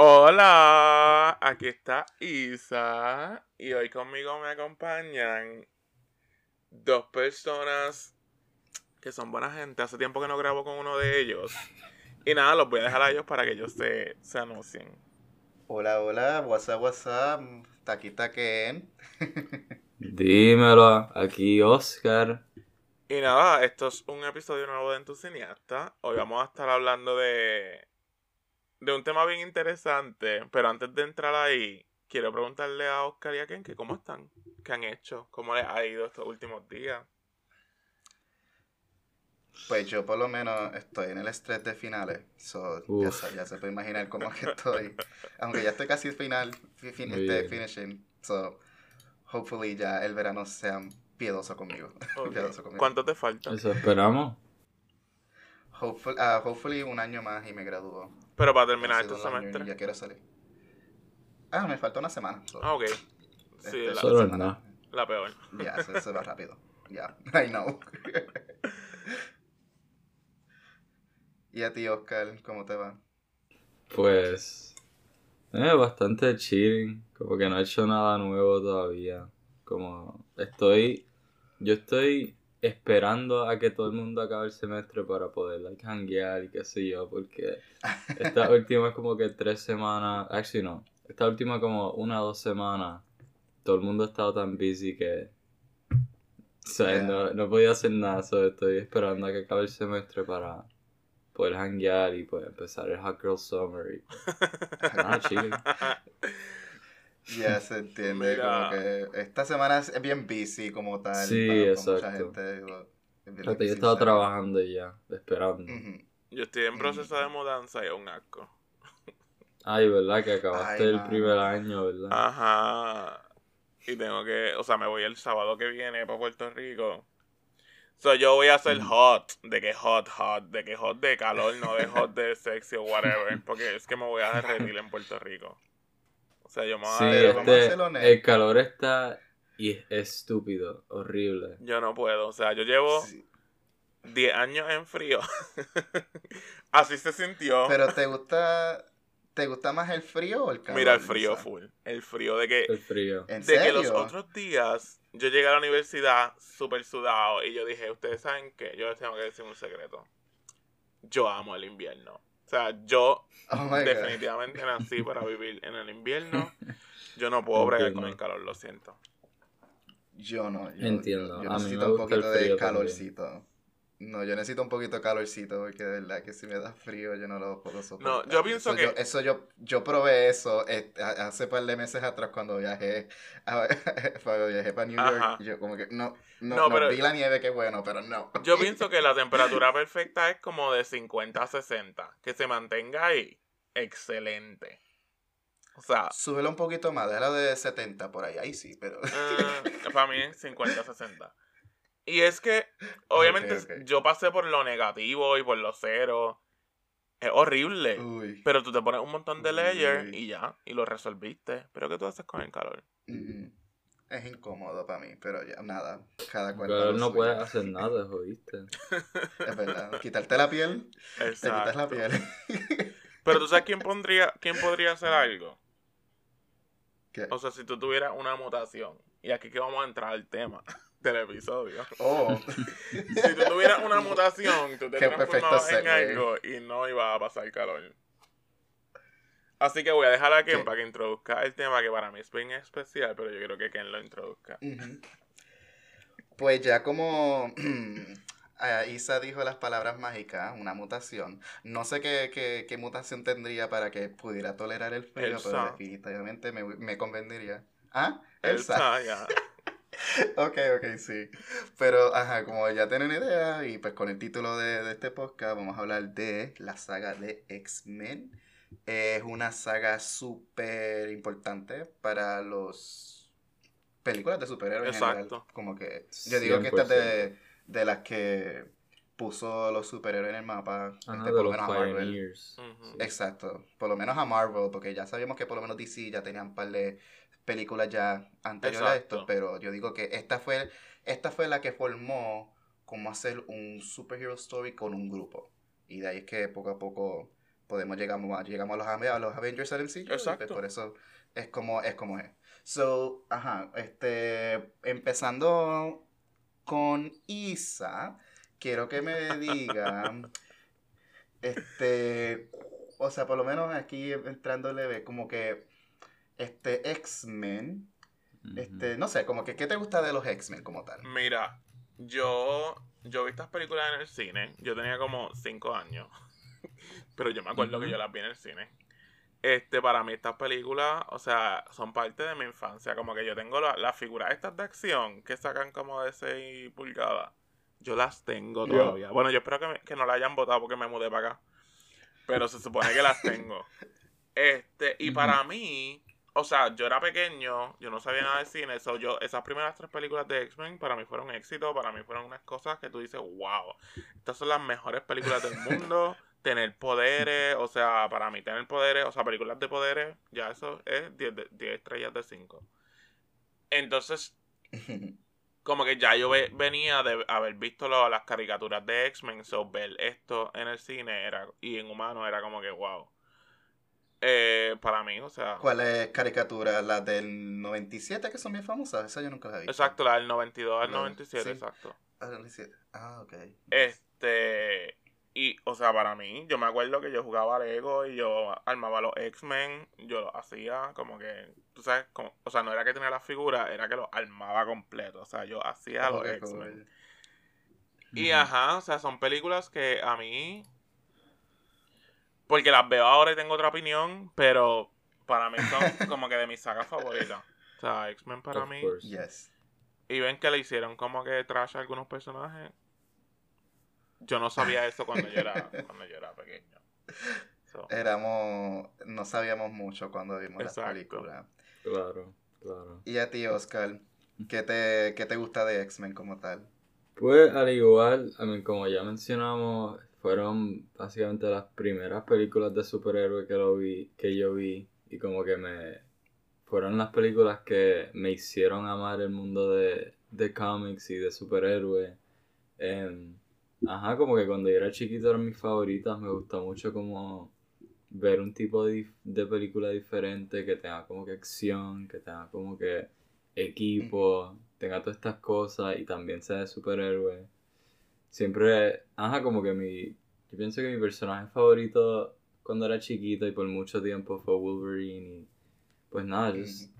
Hola, aquí está Isa y hoy conmigo me acompañan dos personas que son buena gente. Hace tiempo que no grabo con uno de ellos. Y nada, los voy a dejar a ellos para que ellos se, se anuncien. Hola, hola, WhatsApp, WhatsApp, taquita Ken. Dímelo, aquí Oscar. Y nada, esto es un episodio nuevo de En tu Cineasta. Hoy vamos a estar hablando de, de un tema bien interesante. Pero antes de entrar ahí, quiero preguntarle a Oscar y a Ken que cómo están, qué han hecho, cómo les ha ido estos últimos días. Pues yo por lo menos estoy en el estrés de finales. So, ya, sa- ya se puede imaginar cómo que estoy. Aunque ya estoy casi final, fin- este, finishing. So, hopefully ya el verano sea piedoso conmigo. Ok. Piedoso conmigo. ¿Cuánto te falta? Eso esperamos. Hopefully, ah, hopefully un año más y me gradúo. Pero para terminar este semestre. Ya quiero salir. Ah, me falta una semana. Ah, ok. Sí, este, la, Solo semana. nada. la peor. Ya, se, se va rápido. Ya, I know. ¿Y a ti, Oscar, cómo te va? Pues. Eh, bastante chilling. Como que no he hecho nada nuevo todavía. Como estoy. Yo estoy esperando a que todo el mundo acabe el semestre para poder like hanguear y qué sé yo. Porque esta última como que tres semanas. Actually no. Esta última como una o dos semanas. Todo el mundo ha estado tan busy que. O sea, Yeah. no, no podía hacer nada. so estoy esperando a que acabe el semestre para poder hanguear y pues empezar el Hot Girl Summer y nada, chilling. Ya se entiende, Mira. como que esta semana es bien busy como tal. Sí, para- exacto. Mucha gente, yo estaba salir. trabajando ya, esperando. Yo estoy en proceso de mudanza y es un asco. Ay, ¿verdad? Que acabaste Ay, el primer año, ¿verdad? Ajá. Y tengo que, o sea, me voy el sábado que viene para Puerto Rico. So, yo voy a hacer hot, de que hot, hot, de que hot de calor, no de hot de sexy o whatever, porque es que me voy a derretir en Puerto Rico. Sí, este, el calor está y es estúpido, horrible. Yo no puedo, o sea, yo llevo Sí. 10 años en frío. Así se sintió. Pero ¿te gusta, ¿te gusta más el frío o el calor? Mira el frío full. El frío de que El frío. ¿En de que serio? los otros días yo llegué a la universidad súper sudado y yo dije, ustedes saben que yo les tengo que decir un secreto. Yo amo el invierno. O sea, yo Oh definitivamente nací para vivir en el invierno. Yo no puedo bregar con el calor, lo siento. Yo no. Yo, Entiendo, Yo a mí necesito me un poquito de calorcito. No, yo necesito un poquito de calorcito porque de verdad que si me da frío yo no lo puedo soportar. yo pienso Eso que- yo- eso yo, yo probé eso eh, a- hace par de meses atrás cuando viajé a, cuando viajé para New York. Ajá. Yo como que no, no, No, no, pero- vi la nieve, qué bueno, pero no. Yo pienso que la temperatura perfecta es como de 50 a 60. Que se mantenga ahí. Excelente. O sea, Súbelo un poquito más, déjalo de 70 por ahí, ahí sí, pero... Eh, para mí es 50-60. Y es que, obviamente, yo pasé por lo negativo y por lo cero. Es horrible. Uy. Pero tú te pones un montón de layers y ya, y lo resolviste. Pero ¿qué tú haces con el calor? Mm, Es incómodo para mí, pero ya, nada, cada cual Pero no suyo. puedes hacer nada, jodiste. Es verdad, quitarte la piel, te quitas la Exacto. piel. Pero tú sabes quién pondría, quién podría hacer algo. ¿Qué? O sea, si tú tuvieras una mutación. Y aquí que vamos a entrar al tema del episodio. Oh, Si tú tuvieras una mutación, tú te Qué transformabas en algo y no iba a pasar calor. Así que voy a dejar a Ken ¿Qué? para que introduzca el tema que para mí es bien especial, pero yo quiero que Ken lo introduzca. Pues ya como ah, Isa dijo las palabras mágicas, una mutación. No sé qué, qué, qué mutación tendría para que pudiera tolerar el frío, Elsa. pero definitivamente me, me convendría. ¿Ah? Elsa. Elsa, ya. Ok, ok, sí. Pero, ajá, como ya tienen idea, y pues con el título de, de este podcast vamos a hablar de la saga de X-Men. Es una saga súper importante para los películas de superhéroes en general. Exacto. Como que yo digo que esta es 100%. de, de las que puso los superhéroes en el mapa. Ajá, este, de por lo menos a Marvel. Exacto, por lo menos a Marvel, porque ya sabíamos que por lo menos DC ya tenían un par de películas ya anteriores a esto, pero yo digo que esta fue, esta fue la que formó cómo hacer un superhero story con un grupo. Y de ahí es que poco a poco podemos llegamos, llegamos a, los, a los Avengers al MCU. pues, Exacto. por eso es como es. Como es. So, ajá, este, empezando con Isa, quiero que me digan, este, o sea, por lo menos aquí entrando leve, como que, este, X-Men, este, no sé, como que, ¿qué te gusta de los X-Men como tal? Mira, yo, yo vi estas películas en el cine. Yo tenía como 5 años. Pero yo me acuerdo que yo las vi en el cine. Este, para mí estas películas, o sea, son parte de mi infancia. Como que yo tengo la- las figuras estas de acción que sacan como de 6 pulgadas. Yo las tengo todavía. Bueno, yo espero que, me- que no la hayan botado porque me mudé para acá. Pero se supone que las tengo. Este, y para mí, o sea, yo era pequeño, yo no sabía nada de cine, so yo, esas primeras tres películas de X-Men para mí fueron éxito, para mí fueron unas cosas que tú dices, wow, estas son las mejores películas del mundo, tener poderes, o sea, para mí tener poderes, o sea, películas de poderes, ya eso es 10, de- 10 estrellas de 5. Entonces, como que ya yo ve- venía de haber visto las caricaturas de X-Men, so ver esto en el cine era y en humano era como que wow. Eh, para mí, o sea, ¿Cuáles caricaturas? Las del 97 que son bien famosas, esa yo nunca la vi. exacto, la del 92 al La- 97, sí. exacto. Ah, 97. Ah, ok. Este, y, o sea, para mí, yo me acuerdo que yo jugaba Lego y yo armaba los X-Men, yo lo hacía como que, tú sabes, como, o sea, no era que tenía las figuras, era que los armaba completo, o sea, yo hacía los X-Men. Y ajá, o sea, son películas que a mí. Porque las veo ahora y tengo otra opinión, pero para mí son como que de mis sagas favoritas. O sea, X-Men para Of mí. Yes. Y ven que le hicieron como que trash a algunos personajes. Yo no sabía eso cuando yo era, cuando yo era pequeño. So, Éramos, no sabíamos mucho cuando vimos las Exacto. películas. Claro, claro. Y a ti, Oscar, ¿qué te, qué te gusta de X-Men como tal? Pues al igual, I mean, como ya mencionamos, fueron básicamente las primeras películas de superhéroes que lo vi, que yo vi y como que me fueron las películas que me hicieron amar el mundo de, de cómics y de superhéroes. Em, ajá, como que cuando yo era chiquito eran mis favoritas, me gusta mucho como ver un tipo de, de película diferente que tenga como que acción, que tenga como que equipo, tenga todas estas cosas y también sea de superhéroe. Siempre, ajá, como que mi, yo pienso que mi personaje favorito cuando era chiquito y por mucho tiempo fue Wolverine y pues nada, just-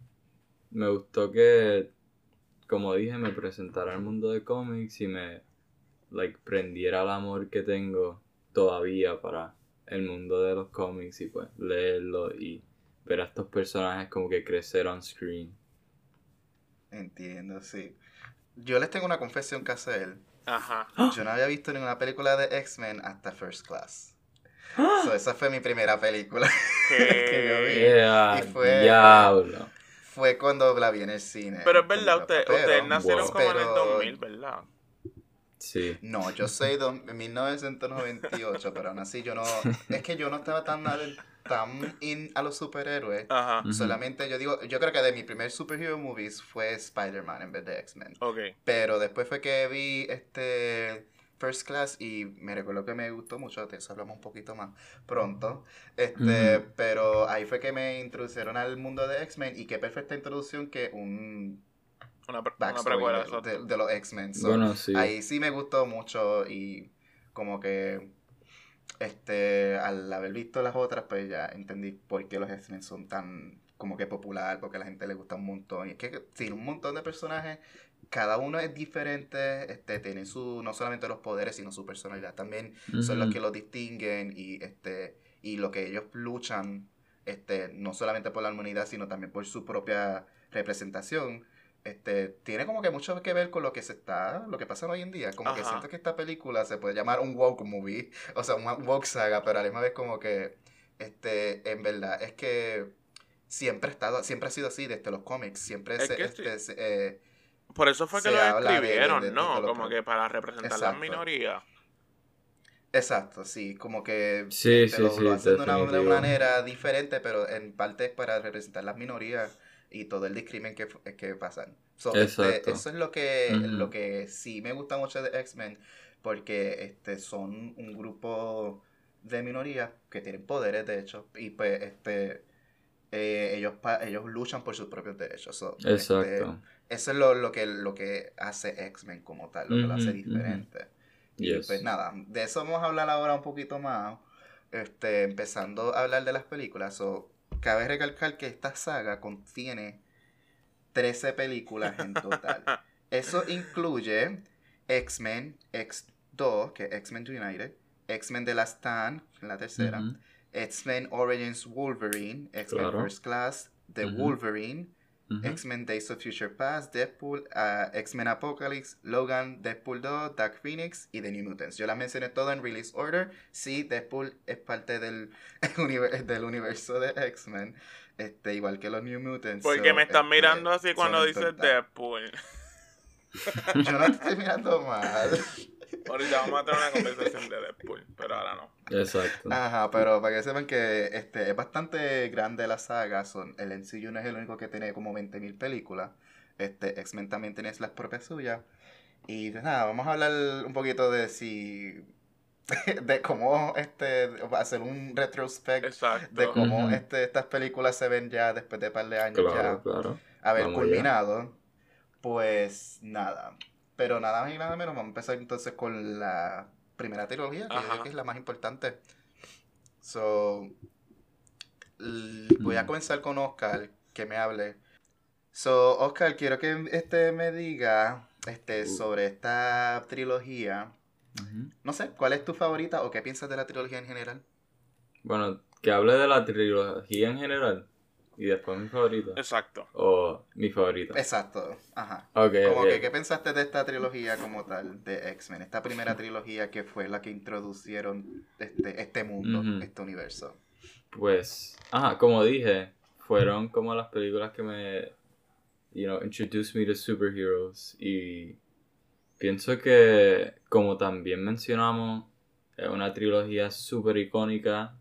me gustó que, como dije, me presentara al mundo de cómics y me, like, prendiera el amor que tengo todavía para el mundo de los cómics y pues leerlo y ver a estos personajes como que crecer on screen. Entiendo, sí. Yo les tengo una confesión que hacer. Ajá. Yo no había visto ninguna película de X-Men hasta First Class. So, esa fue mi primera película. Que yo vi. Y fue- diablo. Fue cuando la vi en el cine. Pero es verdad, usted, ustedes nacieron wow. como en el pero- 2000, ¿verdad? Sí. No, yo soy de 1998, pero aún así yo no... Es que yo no estaba tan, tan in a los superhéroes. Ajá. Solamente yo digo, yo creo que de mi primer superhero movies fue Spider-Man en vez de X-Men. Ok. Pero después fue que vi este First Class y me recuerdo que me gustó mucho, de eso hablamos un poquito más pronto. Este, pero ahí fue que me introdujeron al mundo de X-Men y qué perfecta introducción que un Una, pre- una precuela, de, exacto. de- de los X-Men. So, Bueno, sí. Ahí sí me gustó mucho y como que este al haber visto las otras pues ya entendí por qué los X-Men son tan como que popular, porque a la gente le gusta un montón. Y es que tiene un montón de personajes, cada uno es diferente, este tienen su no solamente los poderes, sino su personalidad también. Son los que los distinguen y este y lo que ellos luchan este no solamente por la humanidad sino también por su propia representación este tiene como que mucho que ver con lo que se está lo que pasa hoy en día. Como que siento que esta película se puede llamar un woke movie o sea una woke saga pero a la misma vez como que este en verdad es que siempre ha estado siempre ha sido así desde los cómics siempre Es se, que este, se- eh, Por eso fue que lo de- escribieron, de- de- ¿no? Como que- que para representar las minorías. Exacto, sí, como que Sí, este, sí, lo, sí, lo hacen de una, de una manera diferente, pero en parte es para representar las minorías y todo el discrimen que, que pasan. So, este, eso es lo que, lo que sí me gusta mucho de X-Men, porque este, son un grupo de minoría que tienen poderes, de hecho, y pues este eh, ellos pa- ellos luchan por sus propios derechos. So, este, eso es lo, lo que lo que hace X-Men como tal, lo que lo hace diferente. Y Yes. pues nada, de eso vamos a hablar ahora un poquito más. Este, empezando a hablar de las películas. So, cabe recalcar que esta saga contiene 13 películas en total. Eso incluye X-Men X2, que es X-Men United, X-Men The Last Stand, la tercera. X-Men Origins Wolverine, X-Men Claro. First Class, The. Wolverine, X-Men Days of Future Past, Deadpool, ah, X-Men Apocalypse, Logan, Deadpool 2, Dark Phoenix y The New Mutants. Yo las mencioné todas en release order. Sí, Deadpool es parte del, univer- del universo de X-Men, este, igual que los New Mutants. Porque so, me están este, mirando así cuando dices. Deadpool. Yo no te estoy mirando mal. Ahorita vamos a tener una conversación de Deadpool, pero ahora no. Exacto. Ajá, pero para que sepan que este, es bastante grande la saga. Son, el MCU no es el único que tiene como 20.000 películas. Este, X-Men también tiene las propias suyas. Y pues nada, vamos a hablar un poquito de si. de cómo este hacer un retrospect Exacto. de cómo Ujú. este, estas películas se ven ya después de un par de años Claro, ya claro. haber Vamos culminado. Pues nada. Pero nada más y nada menos, vamos a empezar entonces con la primera trilogía, que yo creo que es la más importante. So, voy a Mm. comenzar con Oscar, que me hable. So, Oscar, quiero que este me diga este, Uh. sobre esta trilogía. No sé, ¿cuál es tu favorita o qué piensas de la trilogía en general? Bueno, que hable de la trilogía en general y después mi favorita. Exacto. O mi favorita. Exacto, ajá. Ok, Como ok. que, ¿qué pensaste de esta trilogía como tal de X-Men? Esta primera trilogía que fue la que introducieron este, este mundo, este universo. Pues, ajá, como dije, fueron como las películas que me, you know, introduced me to superheroes y pienso que, como también mencionamos, es una trilogía súper icónica,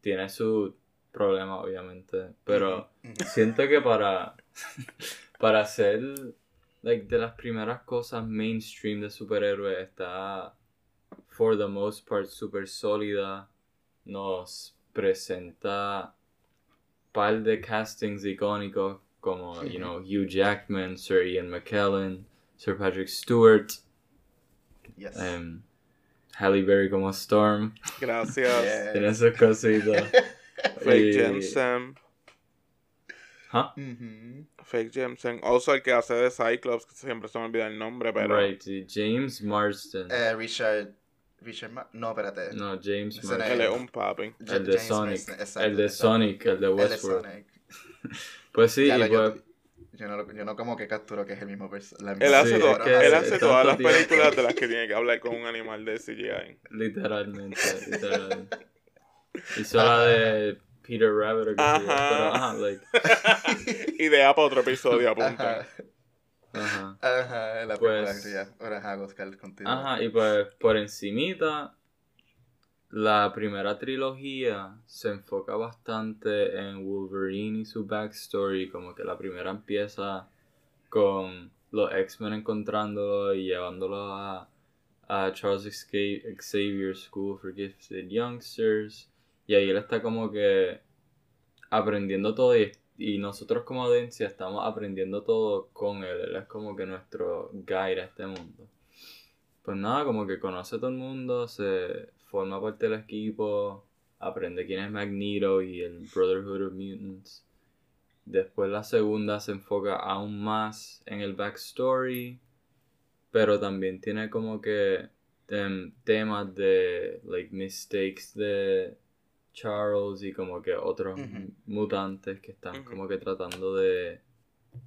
tiene sus problemas obviamente, pero siento que para, para ser like, de las primeras cosas mainstream de superhéroes está for the most part super sólida nos presenta par de castings icónicos como you know Hugh Jackman, Sir Ian McKellen, Sir Patrick Stewart, Yes. um, Halle Berry como Storm, Gracias. Tiene sus cositas. Fake Y- Jensen. ¿Ah? Ujú. Fake Jensen. Also el que hace de Cyclops, que siempre se me olvida el nombre, pero. Right, sí, James Marsden. Eh, Richard. Richard Ma- No, espérate. No, James es Él Marsden. es un papi. Ja- El de James Sonic. Exacto, El de exacto. Sonic, el de El de Westworld. Sonic. Pues sí, y yo, pues, yo no, yo no como que capturo que es el mismo persona. Él hace, Sí, to- es que él hace todas las películas de las que tiene que hablar con un animal de CGI. literalmente, literalmente. Hizo la de Peter Rabbit o qué sé yo, Ajá. pero ajá, like, Idea para otro episodio, apunta. Ajá. ajá. Ajá, la Pues- película. ya. Ahora ajá, Oscar, contigo. Ajá, y pues por encimita, la primera trilogía se enfoca bastante en Wolverine y su backstory, como que la primera empieza con los X-Men encontrándolo y llevándolo a, a Charles Xavier School for Gifted Youngsters, y ahí él está como que aprendiendo todo y, nosotros como audiencia estamos aprendiendo todo con él, él es como que nuestro guide a este mundo. Pues nada, como que conoce todo el mundo, se forma parte del equipo, aprende quién es Magneto y el Brotherhood of Mutants. Después la segunda se enfoca aún más en el backstory, pero también tiene como que em, temas de like mistakes de Charles y como que otros mutantes que están como que tratando de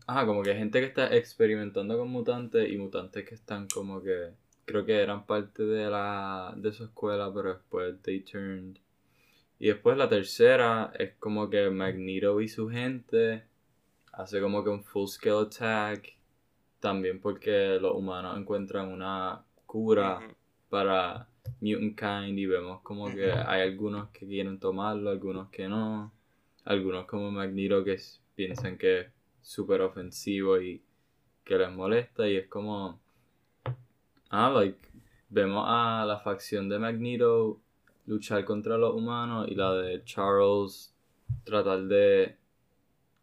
Ajá, como que gente que está experimentando con mutantes y mutantes que están como que creo que eran parte de la de su escuela, pero después they turned. Y después la tercera es como que Magneto y su gente hace como que un full scale attack también porque los humanos encuentran una cura para Mutant Kind y vemos como que hay algunos que quieren tomarlo, algunos que no, algunos como Magneto que piensan que es súper ofensivo y que les molesta y es como, ah, like, vemos a la facción de Magneto luchar contra los humanos y la de Charles tratar de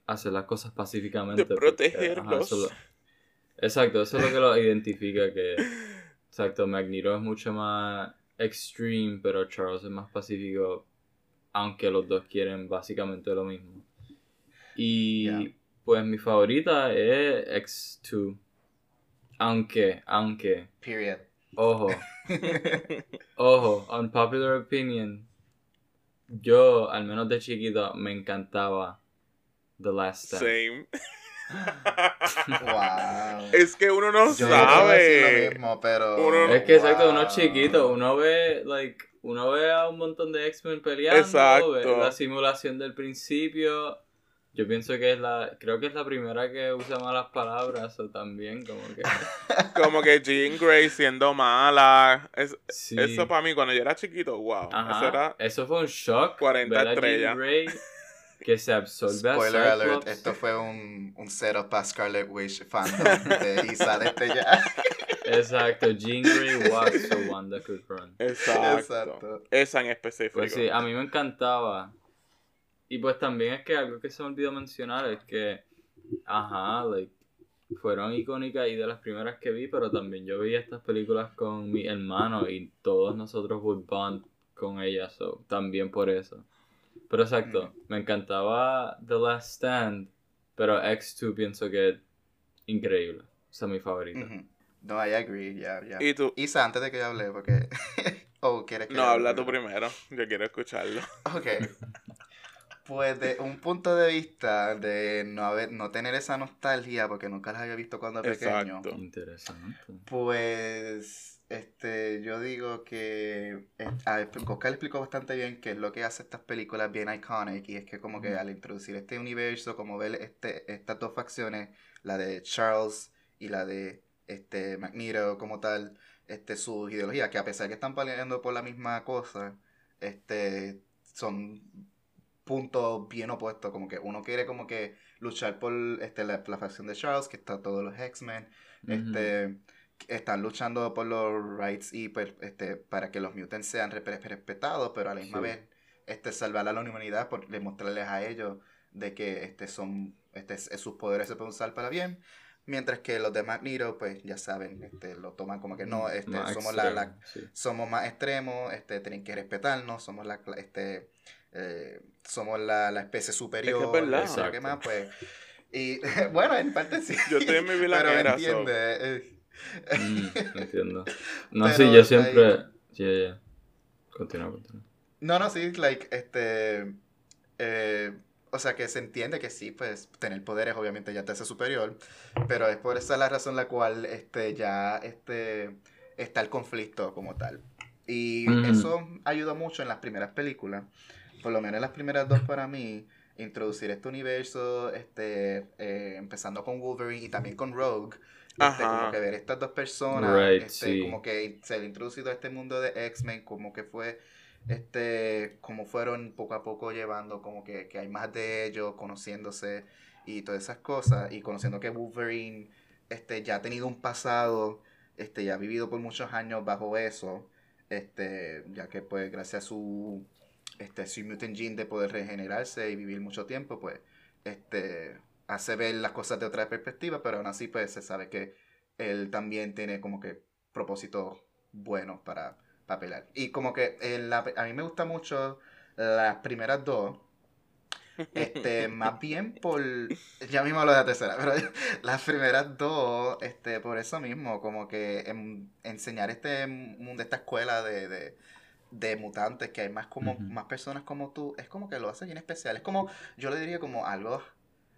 hacer las cosas pacíficamente. De porque, protegerlos. ajá, eso lo- exacto, eso es lo que lo identifica que... Exacto, Magneto es mucho más extreme, pero Charles es más pacífico, aunque los dos quieren básicamente lo mismo. Y pues mi favorita es X2. Aunque, aunque, Period. ojo, ojo, unpopular opinion. Yo, al menos de chiquito, me encantaba The Last Stand. Same. Wow. Es que uno no Yo decir lo sabe. mismo, pero. Uno- Es que exacto, uno wow. es chiquito, uno ve, like, uno ve a un montón de X-Men peleando, Exacto. ve la simulación del principio. Yo pienso que es la, creo que es la primera que usa malas palabras o también como que Como que Jean Grey siendo mala. Es- sí. Eso para mí, cuando yo era chiquito, wow. Ajá, Eso era. eso fue un shock. 40 ver a Jean estrellas. Grey que se absorbe a Spoiler alert, Cyclops. esto fue un, un setup para Scarlet Witch fandom de Isa desde ya. Exacto, Jean Grey walks so Wanda could run. Exacto. Exacto. Esa en específico. Pues sí, a mí me encantaba. Y pues también es que algo que se me olvidó mencionar es que, ajá, like, fueron icónicas y de las primeras que vi, pero también yo veía estas películas con mi hermano y todos nosotros would bond con ellas, so, también por eso. Pero exacto, me encantaba The Last Stand, pero X2 pienso que es increíble, esa es mi favorita. No, I agree, ya, ya. ¿Y tú? Isa, antes de que yo hable, porque. oh, ¿quieres que No, hable habla tú primero. Yo quiero escucharlo. Ok. Pues de un punto de vista de no haber, no tener esa nostalgia, porque nunca las había visto cuando pequeño. Exacto. Interesante. Pues este, yo digo que eh, a ver, Oscar explicó bastante bien qué es lo que hace estas películas bien iconic y es que como que al introducir este universo, como ver este, estas dos facciones, la de Charles y la de este Magneto como tal, este su ideología, que a pesar que están peleando por la misma cosa, este son puntos bien opuestos, como que uno quiere como que luchar por este la, la facción de Charles, que está todos los X-Men, este están luchando por los rights y pues, este, para que los mutants sean re- respetados, pero a la misma Sí. vez este, salvar a la humanidad por demostrarles a ellos de que este, son, este, sus poderes se pueden usar para bien. Mientras que los de Magneto, pues ya saben, este, lo toman como que no, este, Más somos la, la- sí. somos más extremos, este, tienen que respetarnos, somos la, cla- este, eh, somos la, la especie superior, Es que es verdad. Exacto. más, pues. Y bueno, en parte sí. Yo estoy en mi Pero entiende, eh, Mm, entiendo. No, Pero, sí, yo siempre. like- Ya, ya. Continúa, continúa. No, no, sí, like, este, eh, o sea, que se entiende que sí, pues, tener poderes obviamente ya te hace superior, pero es por esa la razón la cual, este, ya, este, está el conflicto como tal. Y Ujú. eso ayuda mucho en las primeras películas, por lo menos en las primeras dos para mí, introducir este universo, este, eh, empezando con Wolverine y también con Rogue, este, como que ver estas dos personas, Right, este, sí. como que se ha introducido a este mundo de X-Men, como que fue este, como fueron poco a poco llevando, como que, que hay más de ellos, conociéndose y todas esas cosas, y conociendo que Wolverine este, ya ha tenido un pasado, este, ya ha vivido por muchos años bajo eso, este, ya que pues gracias a su, este, su mutant gene de poder regenerarse y vivir mucho tiempo, pues, este, hace ver las cosas de otra perspectiva, pero aún así pues se sabe que él también tiene como que propósitos buenos para, para pelear. Y como que en la- a mí me gusta mucho las primeras dos. Este, más bien por. Ya mismo lo de la tercera, pero las primeras dos, este, por eso mismo, como que en- enseñar este mundo, esta escuela de, de, de mutantes, que hay más como, más personas como tú, es como que lo hace bien especial. Es como, yo le diría como algo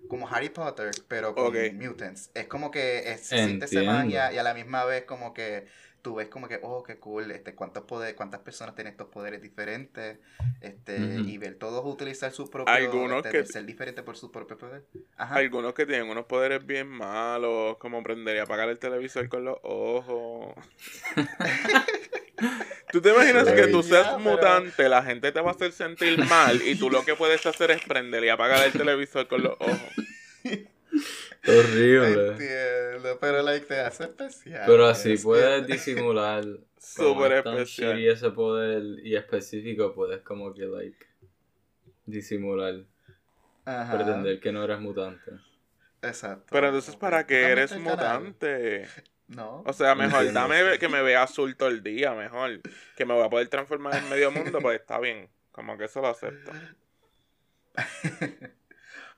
como Harry Potter, pero con mutants. Es como que es, se siente esa magia y a la misma vez como que tú ves como que, oh, qué cool, este, cuántos poderes, cuántas personas tienen estos poderes diferentes, este, y ver todos utilizar su propio, Algunos este, que- ser diferente por su propio poder. Ajá. Algunos que tienen unos poderes bien malos, como prender y apagar el televisor con los ojos. ¿Tú te imaginas que tú seas Ya, pero- mutante, la gente te va a hacer sentir mal y tú lo que puedes hacer es prender y apagar el televisor con los ojos? Horrible. Entiendo. pero like te hace especial. Pero así Es- puedes disimular. Súper especial. shitty ese poder y específico, puedes como que, like, disimular, Ajá, pretender que no eres mutante. Exacto. Pero entonces, ¿para qué eres mutante? No. O sea, mejor dame que me vea azul todo el día, mejor. Que me voy a poder transformar en medio mundo, pues está bien. Como que eso lo acepto.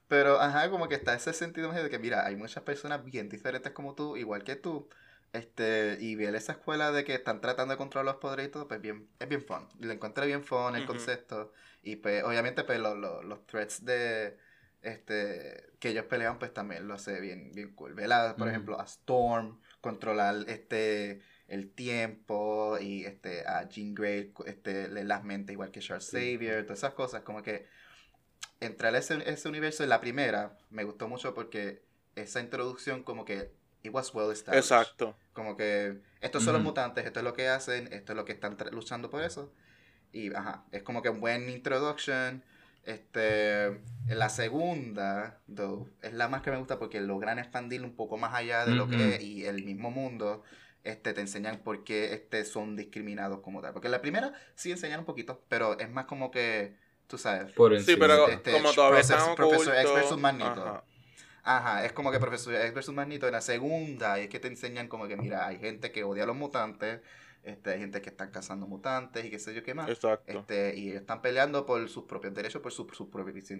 Pero, ajá, como que está ese sentido de que, mira, hay muchas personas bien diferentes como tú, igual que tú. Este, y ver esa escuela de que están tratando de controlar los poderes y todo, pues bien, es bien fun. Lo encontré bien fun el concepto. Y pues, obviamente, pues lo- lo- los threats de este que ellos pelean, pues también lo hace bien, bien cool. Ver a, por ejemplo, a Storm controlar este el tiempo y este a Jean Grey este leer las mentes igual que Charles Sí. Xavier, todas esas cosas, como que entrar a ese, ese universo en la primera me gustó mucho porque esa introducción como que it was well established. Exacto. Como que estos son los mutantes, esto es lo que hacen, esto es lo que están luchando por eso. Y ajá, es como que un buen introduction. Este, en la segunda, though, es la más que me gusta porque logran expandirlo un poco más allá de lo que es y el mismo mundo. Este, te enseñan por qué este, son discriminados como tal. Porque en la primera sí enseñan un poquito, pero es más como que, tú sabes, Por Sí, pero Este, como todavía Profesor- están Profesor X versus Magneto. ajá. Ajá, es como que Profesor X versus Magneto en la segunda es que te enseñan como que, mira, hay gente que odia a los mutantes, este, hay gente que están cazando mutantes y qué sé yo qué más. Exacto. Este, y ellos están peleando por sus propios derechos, por su, su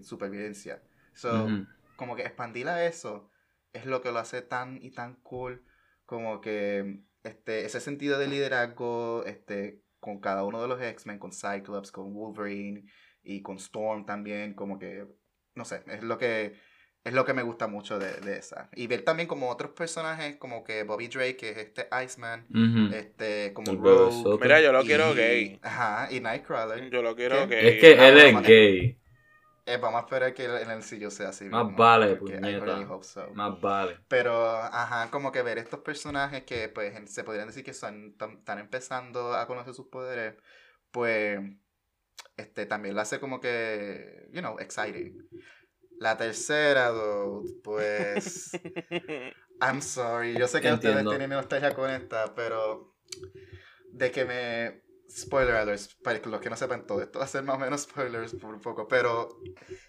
supervivencia. So, como que expandir a eso es lo que lo hace tan y tan cool, como que este, ese sentido de liderazgo este, con cada uno de los X-Men, con Cyclops, con Wolverine y con Storm también, como que, no sé, es lo que, es lo que me gusta mucho de, de esa. Y ver también como otros personajes, como que Bobby Drake, que es este Iceman, Ujú. este, como El Rogue. Mira, yo lo y- quiero gay. Ajá, y Nightcrawler. Yo lo quiero ¿Qué? gay. Es que Ah, él es gay. Eh, vamos a esperar que en el sillo sea así. Más mismo, vale, really so. Más vale. Pero, ajá, como que ver estos personajes que, pues, se podrían decir que son, tan- están empezando a conocer sus poderes, pues, este, también lo hace como que, you know, exciting. La tercera, dude, pues, I'm sorry, yo sé que ustedes Entiendo. tienen nostalgia con esta, pero de que me... Spoiler alerts, para los que no sepan todo, esto va a ser más o menos spoilers por un poco, pero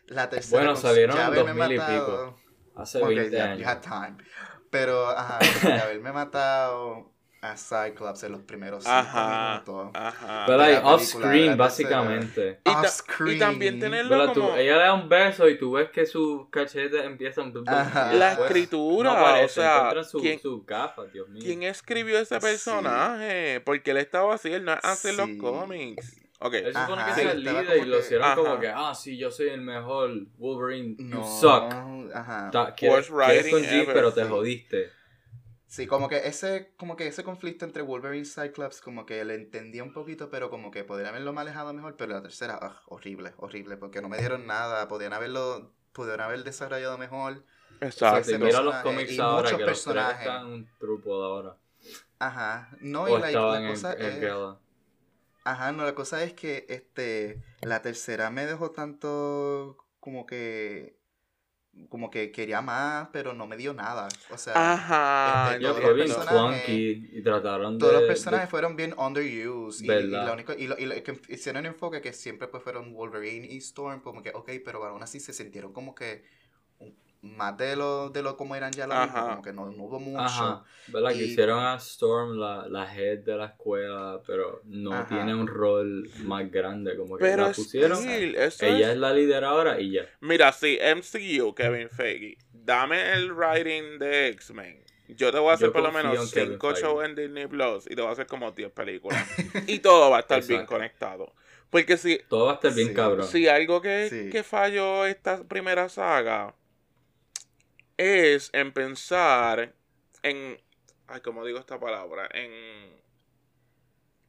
la tercera... Bueno, salieron ya en haberme 2000 y pico. Hace Ok, 20 yeah, you años. had time. Pero, ajá, de haberme matado a Cyclops en los primeros cinco Ajá. minutos. Ajá. Pero like, off-screen, la básicamente. Y, ta- Off-screen. y también tenerlo Pero tú, como ella le da un beso y tú ves que sus cachetes empiezan... Ajá. la pues, escritura, No aparece, o sea, su, ¿quién, su gafa, Dios mío. quién escribió ese Sí. personaje? Porque él estaba así, él no hace Sí. los cómics. Ok, Él supone Ajá, que él el líder y lo hicieron Ajá. como que, ah, sí, yo soy el mejor Wolverine, No, you suck. Ajá. Ta- quieres, Worst writing quieres con Jeep, ever, pero te sí. jodiste. Sí, como que ese, como que ese conflicto entre Wolverine y Cyclops, como que le entendía un poquito, pero como que podrían haberlo manejado mejor, pero la tercera, ah, horrible, horrible, porque no me dieron nada, podían haberlo, pudieron haber desarrollado mejor. exacto. Si mira los cómics y ahora, muchos que los tres personajes. están en un trupo ahora. Ajá, no, o y la, cosa en es... Ajá, no, la cosa es que este la tercera me dejó tanto como que como que quería más, pero no me dio nada. O sea, Ajá, este, todos fue los personajes- y trataron todos de... los de- personajes fueron bien underused y, y lo único y lo, y lo que hicieron enfoque que siempre pues fueron Wolverine y Storm como que ok, pero aún así se sintieron como que más de lo de lo como eran ya los mismos, Ajá. como que no, no hubo mucho. Ajá, ¿verdad? Que hicieron a Storm la, la head de la escuela, pero no Ajá. tiene un rol más grande, como que Pero la pusieron. still, Ella es- es la líder ahora y ya. Mira, sí, MCU, Kevin Feige, dame el writing de X-Men. Yo te voy a hacer Yo por lo menos en Kevin 5 Feige. shows en Disney Plus y te voy a hacer como 10 películas. y todo va a estar bien conectado. Porque si, Todo va a estar bien Sí. cabrón. si algo que, Sí. que falló esta primera saga es en pensar en. Ay, ¿cómo digo esta palabra? En.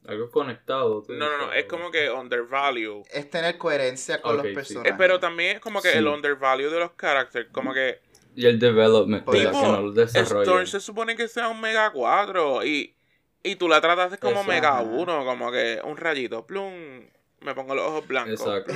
Algo conectado. No, no, no, es como que undervalue. Es tener coherencia con los sí. personajes. Eh, pero también es como que Sí. el undervalue de los characters. Como que. Y el development, Tipo, que no. Storm se supone que sea un Mega 4 y, y tú la trataste como Eso, Mega ajá. 1, como que un rayito, plum, me pongo los ojos blancos. Exacto.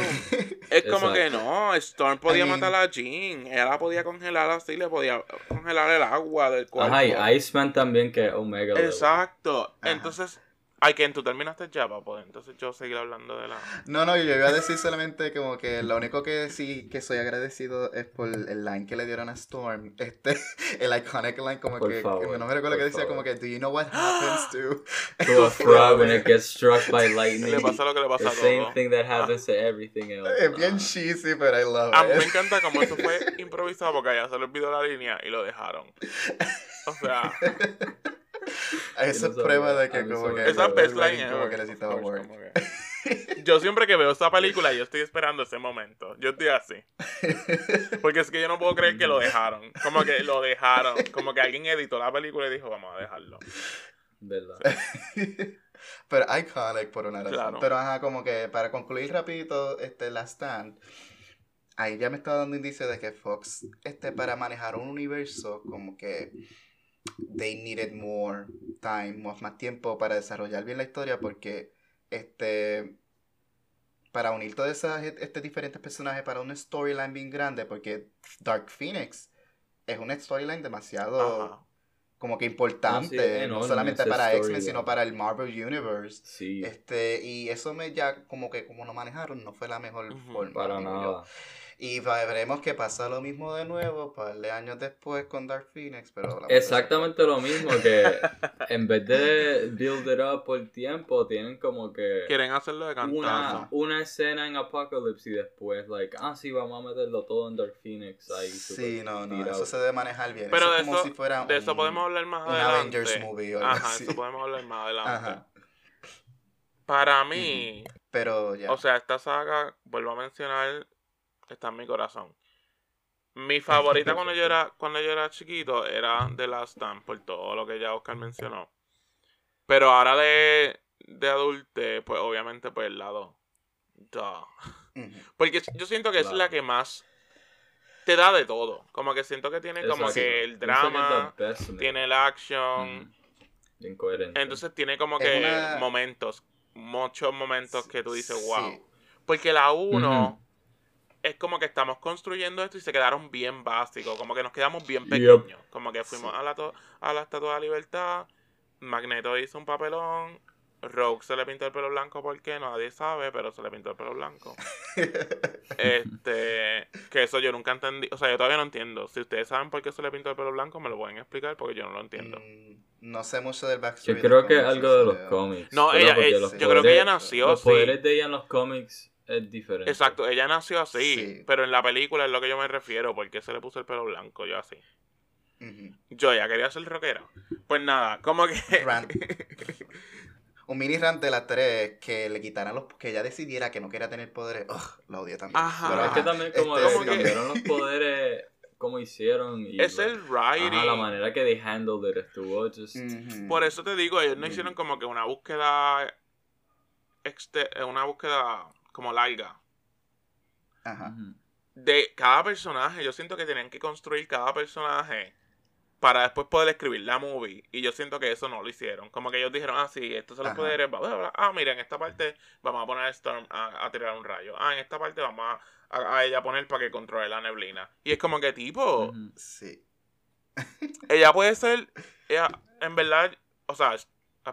Es como Exacto. que no, Storm podía I mean- matar a Jean. Ella la podía congelar así, le podía congelar el agua del cuerpo. Ajá, y Iceman también, que es Omega. level. Exacto. Ajá. Entonces, ay, que tú terminaste ya, pues entonces yo seguir hablando de la... No, no, yo iba a decir solamente como que lo único que sí que soy agradecido es por el line que le dieron a Storm. Este, el iconic line como Por que, favor, no me recuerdo que decía favor. como que, do you know what happens to... To a frog when it gets struck by lightning. Le pasa lo que le pasa The a same todo. thing that happens to everything else. Es bien Ah. cheesy, pero I love A mí me it. encanta cómo eso fue improvisado porque allá se le olvidó la línea y lo dejaron. O sea, Eso no es prueba de que como que... esa olvidó. el best writing line como que necesitaba work. Yo siempre que veo esa película, yo estoy esperando ese momento. Yo estoy así. Porque es que yo no puedo creer que lo dejaron. Como que lo dejaron. Como que alguien editó la película y dijo, vamos a dejarlo. ¿Verdad? Pero iconic por una razón. Claro. Pero ajá, como que para concluir rapidito, este, la stand, ahí ya me estaba dando indicio de que Fox, este, para manejar un universo, como que they needed more time, más, más tiempo para desarrollar bien la historia, porque, este, para unir todos esos este, diferentes personajes para una storyline bien grande, porque Dark Phoenix es una storyline demasiado Ajá. como que importante, No, sí, solamente para X-Men, sino para el Marvel Universe. Sí, Este, y eso me ya, como que como lo manejaron, no fue la mejor forma. para digo yo. Y veremos que pasa lo mismo de nuevo, un par de años después con Dark Phoenix, pero... la Exactamente lo mismo que en vez de build it up por tiempo, tienen como que Quieren hacerlo de cantazo. una, una escena en Apocalypse y después, like, ah, sí, vamos a meterlo todo en Dark Phoenix. Ahí, Sí, no, no, eso se debe manejar bien. Pero eso de es como eso, si fuera de eso un- podemos hablar más un adelante. Avengers movie o algo Ajá, así. eso podemos hablar más adelante. Ajá, Para mí, pero ya. o sea, esta saga, vuelvo a mencionar, está en mi corazón. Mi favorita cuando yo era cuando yo era chiquito era The Last Stand, por todo lo que ya Oscar mencionó. Pero ahora de, de adulte, pues obviamente pues el lado. Duh. Ujú. Porque yo siento que es la que más te da de todo. Como que siento que tiene como Exacto. que el drama, best tiene el action. Mm. Entonces tiene como que una- momentos, muchos momentos que tú dices, wow. Sí. Porque la 1 Ujú. Es como que estamos construyendo esto y se quedaron bien básicos, como que nos quedamos bien pequeños. Como que fuimos Sí. a, la to- a la Estatua de la Libertad, Magneto hizo un papelón, Rogue se le pintó el pelo blanco porque nadie sabe, pero se le pintó el pelo blanco. Este, que eso yo nunca entendí, o sea, yo todavía no entiendo. Si ustedes saben por qué se le pintó el pelo blanco, me lo pueden explicar porque yo no lo entiendo. Mm, no sé mucho del backstory. Yo de creo que es cómics, algo de los cómics. No, ella- yo creo que ella nació, Los sí. poderes de ella en los cómics es diferente. Exacto, ella nació así, Sí. pero en la película es lo que yo me refiero, porque se le puso el pelo blanco, yo así. Yo ya quería ser rockera. Pues nada, como que... Rant. Un mini rant de la 3 que le quitaran los. que ella decidiera que no quería tener poderes. Ugh, lo odio también. Ajá. Pero es ajá, que también como, este, como que que- cambiaron los poderes como hicieron y es el writing. ajá, la manera que they handled it estuvo just. Por eso te digo, ellos no hicieron como que una búsqueda... eh, una búsqueda como larga. Ajá. De cada personaje. Yo siento que tenían que construir cada personaje para después poder escribir la movie. Y yo siento que eso no lo hicieron. Como que ellos dijeron, ah, sí, estos son los Ajá. poderes. bla, bla, bla. Ah, mira, en esta parte vamos a poner a Storm a, a tirar un rayo. Ah, en esta parte vamos a, a- a ella poner para que controle la neblina. Y es como que tipo... Sí. Ella puede ser, ella, en verdad, o sea,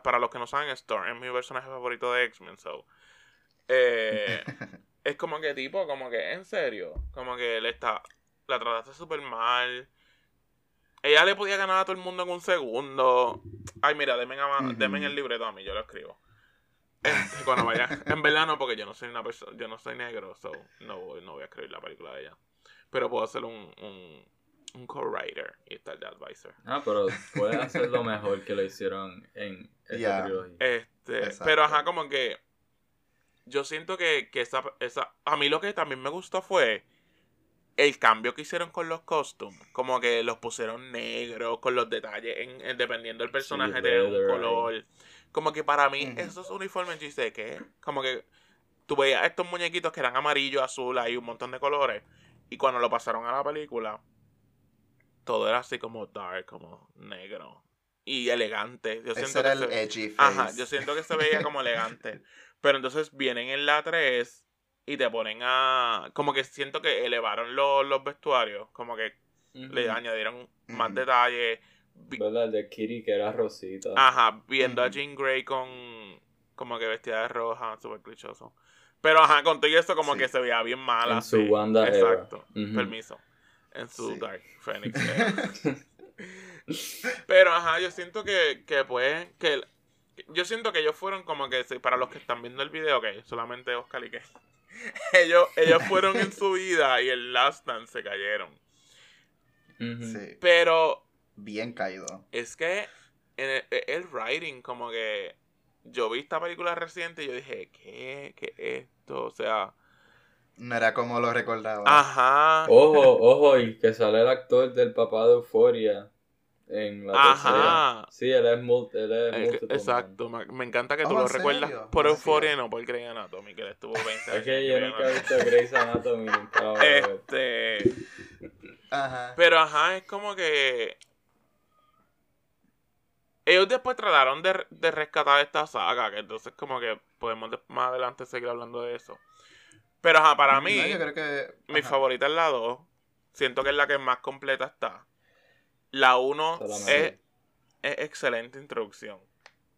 para los que no saben, Storm es mi personaje favorito de X-Men, so. Eh, es como que tipo, como que, en serio, como que él está, la trataste súper mal. Ella le podía ganar a todo el mundo en un segundo. Ay, mira, denme, a- denme el libreto a mí, yo lo escribo. Este, cuando vaya. En verdad no, porque yo no soy una persona, yo no soy negro, so no voy, no voy a escribir la película de ella. Pero puedo ser un, un, un co-writer y estar de advisor. Ah, pero puedes hacerlo mejor que lo hicieron en esta trilogía. Este, Exacto. pero ajá, como que yo siento que, que esa, esa, a mí lo que también me gustó fue el cambio que hicieron con los costumes, como que los pusieron negros, con los detalles, en, en- dependiendo del personaje Sí, de un color. Como que para mí esos uniformes, yo sé que como que tú veías estos muñequitos que eran amarillo, azul, hay un montón de colores, y cuando lo pasaron a la película, todo era así como dark, como negro y elegante. Yo Ese siento era que el se- edgy face. Ajá, yo siento que se veía como elegante. Pero entonces vienen en la 3 y te ponen a... Como que siento que elevaron los, los vestuarios, como que le añadieron más detalles. Vi- ¿Verdad? El de Kitty que era rosita. Ajá, viendo a. Jean Grey con como que vestida de roja, súper clichoso. Pero ajá, con todo y eso como Sí. que se veía bien mala. En su sí. Wanda era. Exacto. Permiso. En su Sí. Dark Phoenix. era. Pero ajá, yo siento que, que pues, que yo siento que ellos fueron como que, para los que están viendo el video, que solamente Oscar y que ellos, ellos fueron en su vida y el Last Dance se cayeron. Sí, Pero bien caído. es que en el, el writing, como que yo vi esta película reciente y yo dije, ¿qué? ¿Qué es esto? O sea, No era como lo recordaba. ajá. Ojo, ojo, y que sale el actor del papá de Euphoria en la Ajá. tercera. Sí, él es, él es Eh, que- multiple man. exacto, me, encanta que tú Oh, lo ¿en recuerdas serio? por Euphoria y no por Grey Anatomy, que él estuvo 20 años. Es que yo Grey nunca he visto Grey's Anatomy. Este, Ajá. pero ajá, es como que ellos después trataron de, de rescatar esta saga, que entonces como que podemos de- más adelante seguir hablando de eso. Pero ajá, para mí, No, yo creo que. mi ajá. favorita es la 2. Siento que es la que más completa está. La 1 Está la es, es excelente introducción.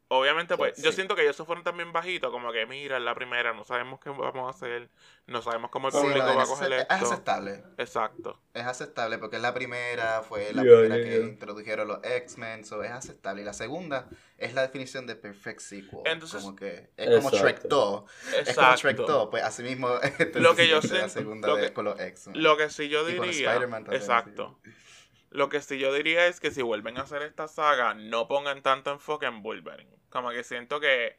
Obviamente, pues, Sí. yo siento que ellos se fueron también bajitos, como que mira, es la primera, no sabemos qué vamos a hacer, no sabemos cómo el Sí, público va a es, coger es esto. aceptable. Exacto. Es aceptable porque es la primera, fue la primera que ya. introdujeron los X-Men, so es aceptable. Y la segunda es la definición de perfect sequel. Entonces- como que es como Exacto. Shrek 2. Es como Shrek Exacto. 2, pues así mismo Lo que yo la siento- segunda lo de- que- con los X-Men. Lo que sí yo Y con diría, Spider-Man también, exacto. Lo que sí yo diría es que si vuelven a hacer esta saga, no pongan tanto enfoque en Wolverine. Como que siento que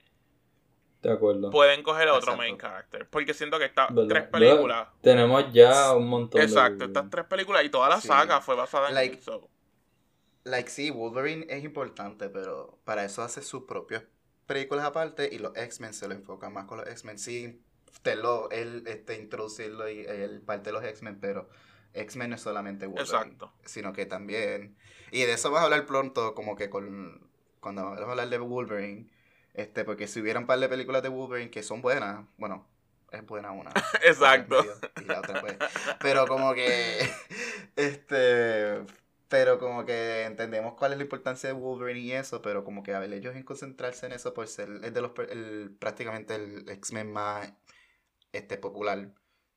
De acuerdo. pueden coger a otro Exacto. main character. Porque siento que estas tres películas Tenemos ya un montón Exacto, de... estas tres películas y toda la Sí. saga fue basada en Like- eso. Like, sí, Wolverine es importante, pero para eso hace sus propias películas aparte y los X-Men se lo enfocan más con los X-Men. Sí, te lo, él este, introducirlo y él parte de los X-Men, pero X-Men no es solamente Wolverine. Exacto. Sino que también. Y de eso vas a hablar pronto, como que con. Cuando vamos a hablar de Wolverine. Este, porque si hubiera un par de películas de Wolverine que son buenas, bueno, es buena una. Exacto. Y la otra pues. Pero como que. Este. Pero como que entendemos cuál es la importancia de Wolverine y eso, pero como que a ver, ellos en concentrarse en eso por ser es de los el, prácticamente el X-Men más este popular.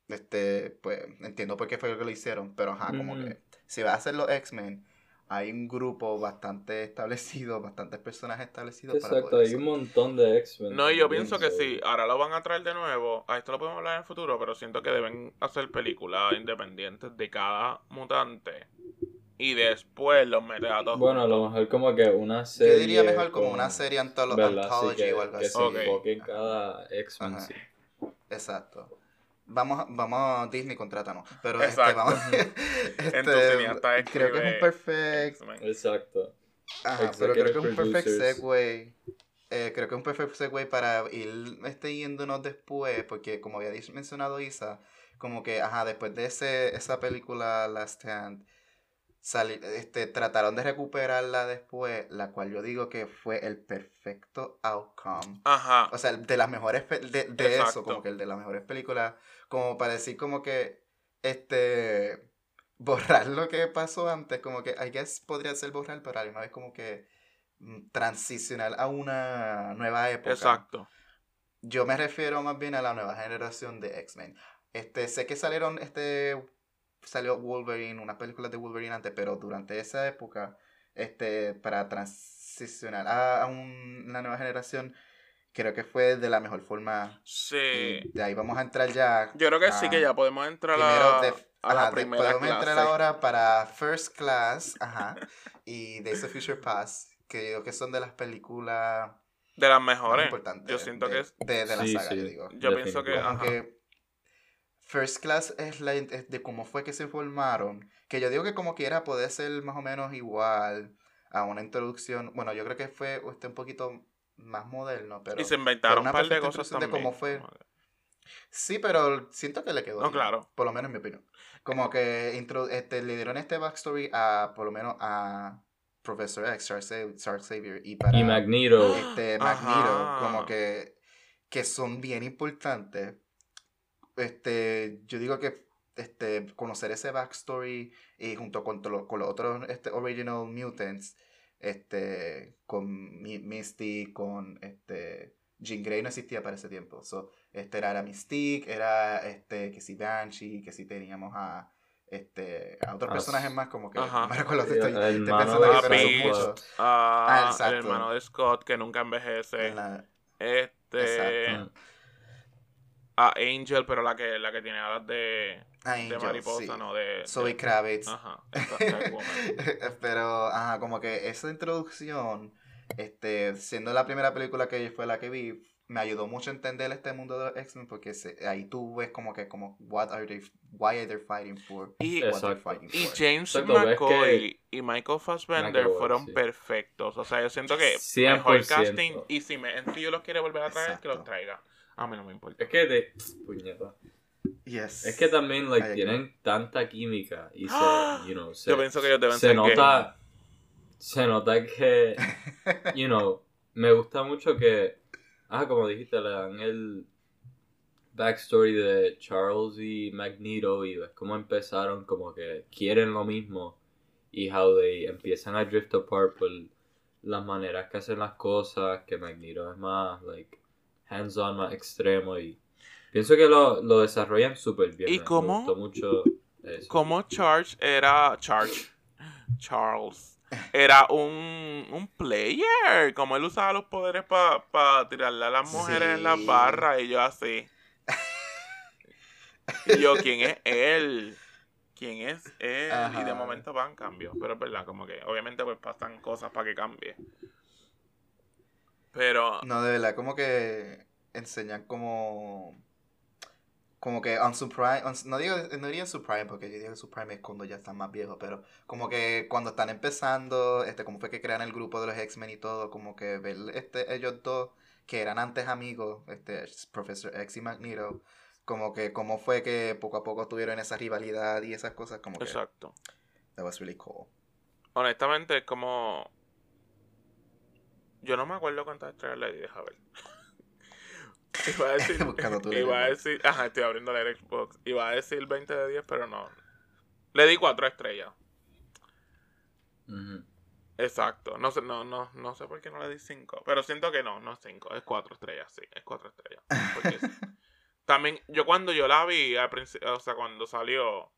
Este, pues entiendo por qué fue lo que lo hicieron, pero ajá, como Ujú. que si vas a hacer los X-Men, hay un grupo bastante establecido, bastantes personajes establecidos para Exacto, poder hay un montón de X-Men. No, y yo pienso que sí, ahora lo van a traer de nuevo. A esto lo podemos hablar en el futuro, pero siento que deben hacer películas independientes de cada mutante. Y después los meter a todos. Bueno, a lo mejor como que una serie... Yo diría mejor como con- una serie antolo- ¿verdad? Sí, anthology que, o algo que así. se Ok. enfoque en cada X-Men, sí. Exacto. Vamos, a- vamos a Disney, contrátanos. Pero este, vamos. Este, creo que es un perfect. Exacto. Ajá, pero creo que es un perfect producers. segue. eh, creo que es un perfect segue para ir este, yéndonos después, porque como había dicho- mencionado Isa, como que, ajá, después de ese, esa película Last Stand, sali- este, trataron de recuperarla después, la cual yo digo que fue el perfecto outcome. Ajá. O sea, de las mejores, de, de eso, como que el de las mejores películas, como para decir como que, este, borrar lo que pasó antes, como que, I guess podría ser borrar, pero a la vez como que mm, transicionar a una nueva época. Exacto. Yo me refiero más bien a la nueva generación de X-Men. Este, sé que salieron, este, salió Wolverine, unas películas de Wolverine antes, pero durante esa época, este, para transicionar a, a un- una nueva generación, creo que fue de la mejor forma. Sí. Y de ahí vamos a entrar ya. Yo creo que sí que ya podemos entrar primero a, de- a la ajá, de- primera podemos clase. entrar ahora para First Class, ajá, y Days of Future Past, que digo que son de las películas De las mejores. importantes. Yo siento de, que es. de, de la Sí, saga, sí. yo digo. Yo pienso que. Definitivo. Como Ajá. que First Class es la es de cómo fue que se formaron. Que yo digo que como quiera puede ser más o menos igual a una introducción. Bueno, yo creo que fue este, un poquito más moderno, pero... y se inventaron un una par de cosas introducción de también. cómo fue. Sí, pero siento que le quedó. No, bien, claro. Por lo menos en mi opinión. Como que intro- este, le dieron este backstory a, por lo menos a Professor X, Charles Xavier, y para Y Magneto. este Ajá. Magneto, como que que son bien importantes. Este, yo digo que este, conocer ese backstory y junto con, con los otros este, original mutants, este, con Mi- Misty, con este, Jean Grey no existía para ese tiempo. So, este era, era Mystique, era este, que si Banshee, que si teníamos a este a otros Ah, personajes más como que Ajá. no me recuerdo El estoy, estoy hermano pensando de que Ah, son Pete. muchos. Ah, Ah, el hermano de Scott que nunca envejece. En la- Este. Exacto. A Angel, pero la que, la que tiene alas de, de mariposa, sí. no de. Zoe de- Kravitz. Ajá. Pero, ajá, como que esa introducción, este, siendo la primera película que fue la que vi, me ayudó mucho a entender este mundo de los X-Men porque se- ahí tú ves como que, como, what are they, why are they fighting for? Y, what they're Exacto. fighting y for. James Exacto, McCoy y Michael Fassbender fueron sí. perfectos. O sea, yo siento que 100%. mejor casting. Y si me si yo los quiere volver a traer, que los traiga. A mí no me importa. Es que de. Puñeta. Yes. Es que también, like, Ay, tienen tanta química y se, you know, se, Yo pienso que ellos deben se ser nota, se nota que, you know, me gusta mucho que, ah, como dijiste, le dan el backstory de Charles y Magneto y ves cómo empezaron, como que quieren lo mismo y how they empiezan a drift apart por las maneras que hacen las cosas, que Magneto es más, like, hands-on, más extremo y pienso que lo, lo desarrollan súper bien. ¿Y me- me cómo? gustó mucho eso. Como Charge era. Charge. Charles. Era un, un player. Como él usaba los poderes para tirarle a las mujeres en las Sí. barras. Y yo así. Y yo, ¿quién es él? ¿Quién es él? Y de Ajá. momento van cambios. Pero es verdad, como que obviamente pues pasan cosas para que cambie. Pero. No, de verdad, como que enseñan como... Como que on su prime, on- no digo, no diría en su prime, porque yo digo que su prime es cuando ya están más viejos, pero como que cuando están empezando, este, como fue que crean el grupo de los X-Men y todo, como que ver este, ellos dos, que eran antes amigos, este, Professor X y Magneto, como que cómo fue que poco a poco tuvieron esa rivalidad y esas cosas, como que Exacto. that was really cool. Honestamente, es como. Yo no me acuerdo cuántas estrellas le di, deja ver. Iba a decir. Iba a decir. Ajá, estoy abriendo la Xbox. Iba a decir 20 de 10, pero no. Le di 4 estrellas. Exacto. No sé, no, no, no sé por qué no le di 5. Pero siento que no, no es 5. Es 4 estrellas, sí. Es 4 estrellas. Porque sí. También, yo cuando yo la vi, al principio, o sea, cuando salió,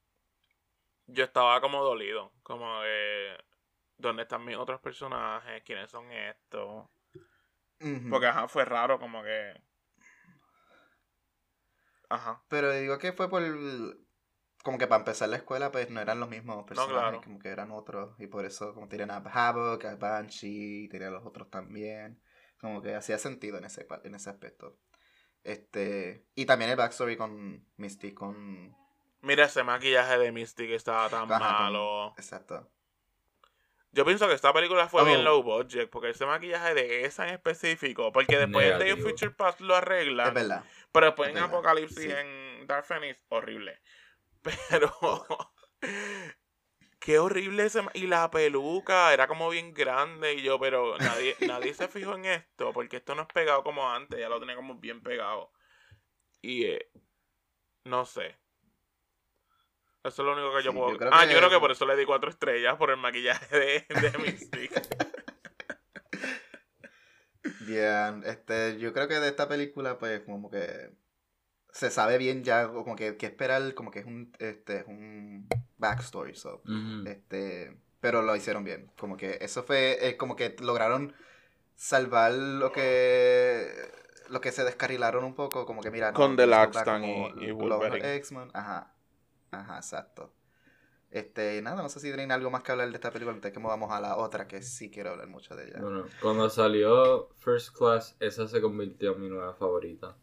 yo estaba como dolido. Como de. ¿Dónde están mis otros personajes? ¿Quiénes son estos? Porque, ajá, fue raro, como que. Ajá. Pero digo que fue por. Como que para empezar la escuela, pues no eran los mismos personajes, claro. como que eran otros. Y por eso, como tienen a Havoc, a Banshee, tienen a los otros también. Como que hacía sentido en ese, en ese aspecto. Este. Y también el backstory con Misty, con. Mira ese maquillaje de Misty que estaba tan Ajá, con- malo. Exacto. Yo pienso que esta película fue Oh. bien low budget, porque ese maquillaje de esa en específico, porque después en Day of. Future Past lo arreglan, Es verdad. pero después en verdad, Apocalipsis, sí. en Dark Phoenix, horrible. Pero, qué horrible ese, y la peluca era como bien grande, y yo, pero nadie, nadie se fijó en esto, porque esto no es pegado como antes, ya lo tenía como bien pegado. Y, eh, no sé. Eso es lo único que yo Sí, puedo... yo creo ah, que- yo creo que por eso le di cuatro estrellas, por el maquillaje de, de Mystique. Bien, este, yo creo que de esta película, pues, como que se sabe bien ya, como que, que esperar, como que es un, este, es un backstory, so. Este, pero lo hicieron bien. Como que eso fue, eh, como que lograron salvar lo que lo que se descarrilaron un poco, como que mira, no, Con The Laxton y- y Wolverine. X-Men, ajá. Ajá, exacto. Este, nada, no sé si tienen algo más que hablar de esta película antes que movamos a la otra que sí quiero hablar mucho de ella. Bueno, cuando salió First Class, esa se convirtió en mi nueva favorita.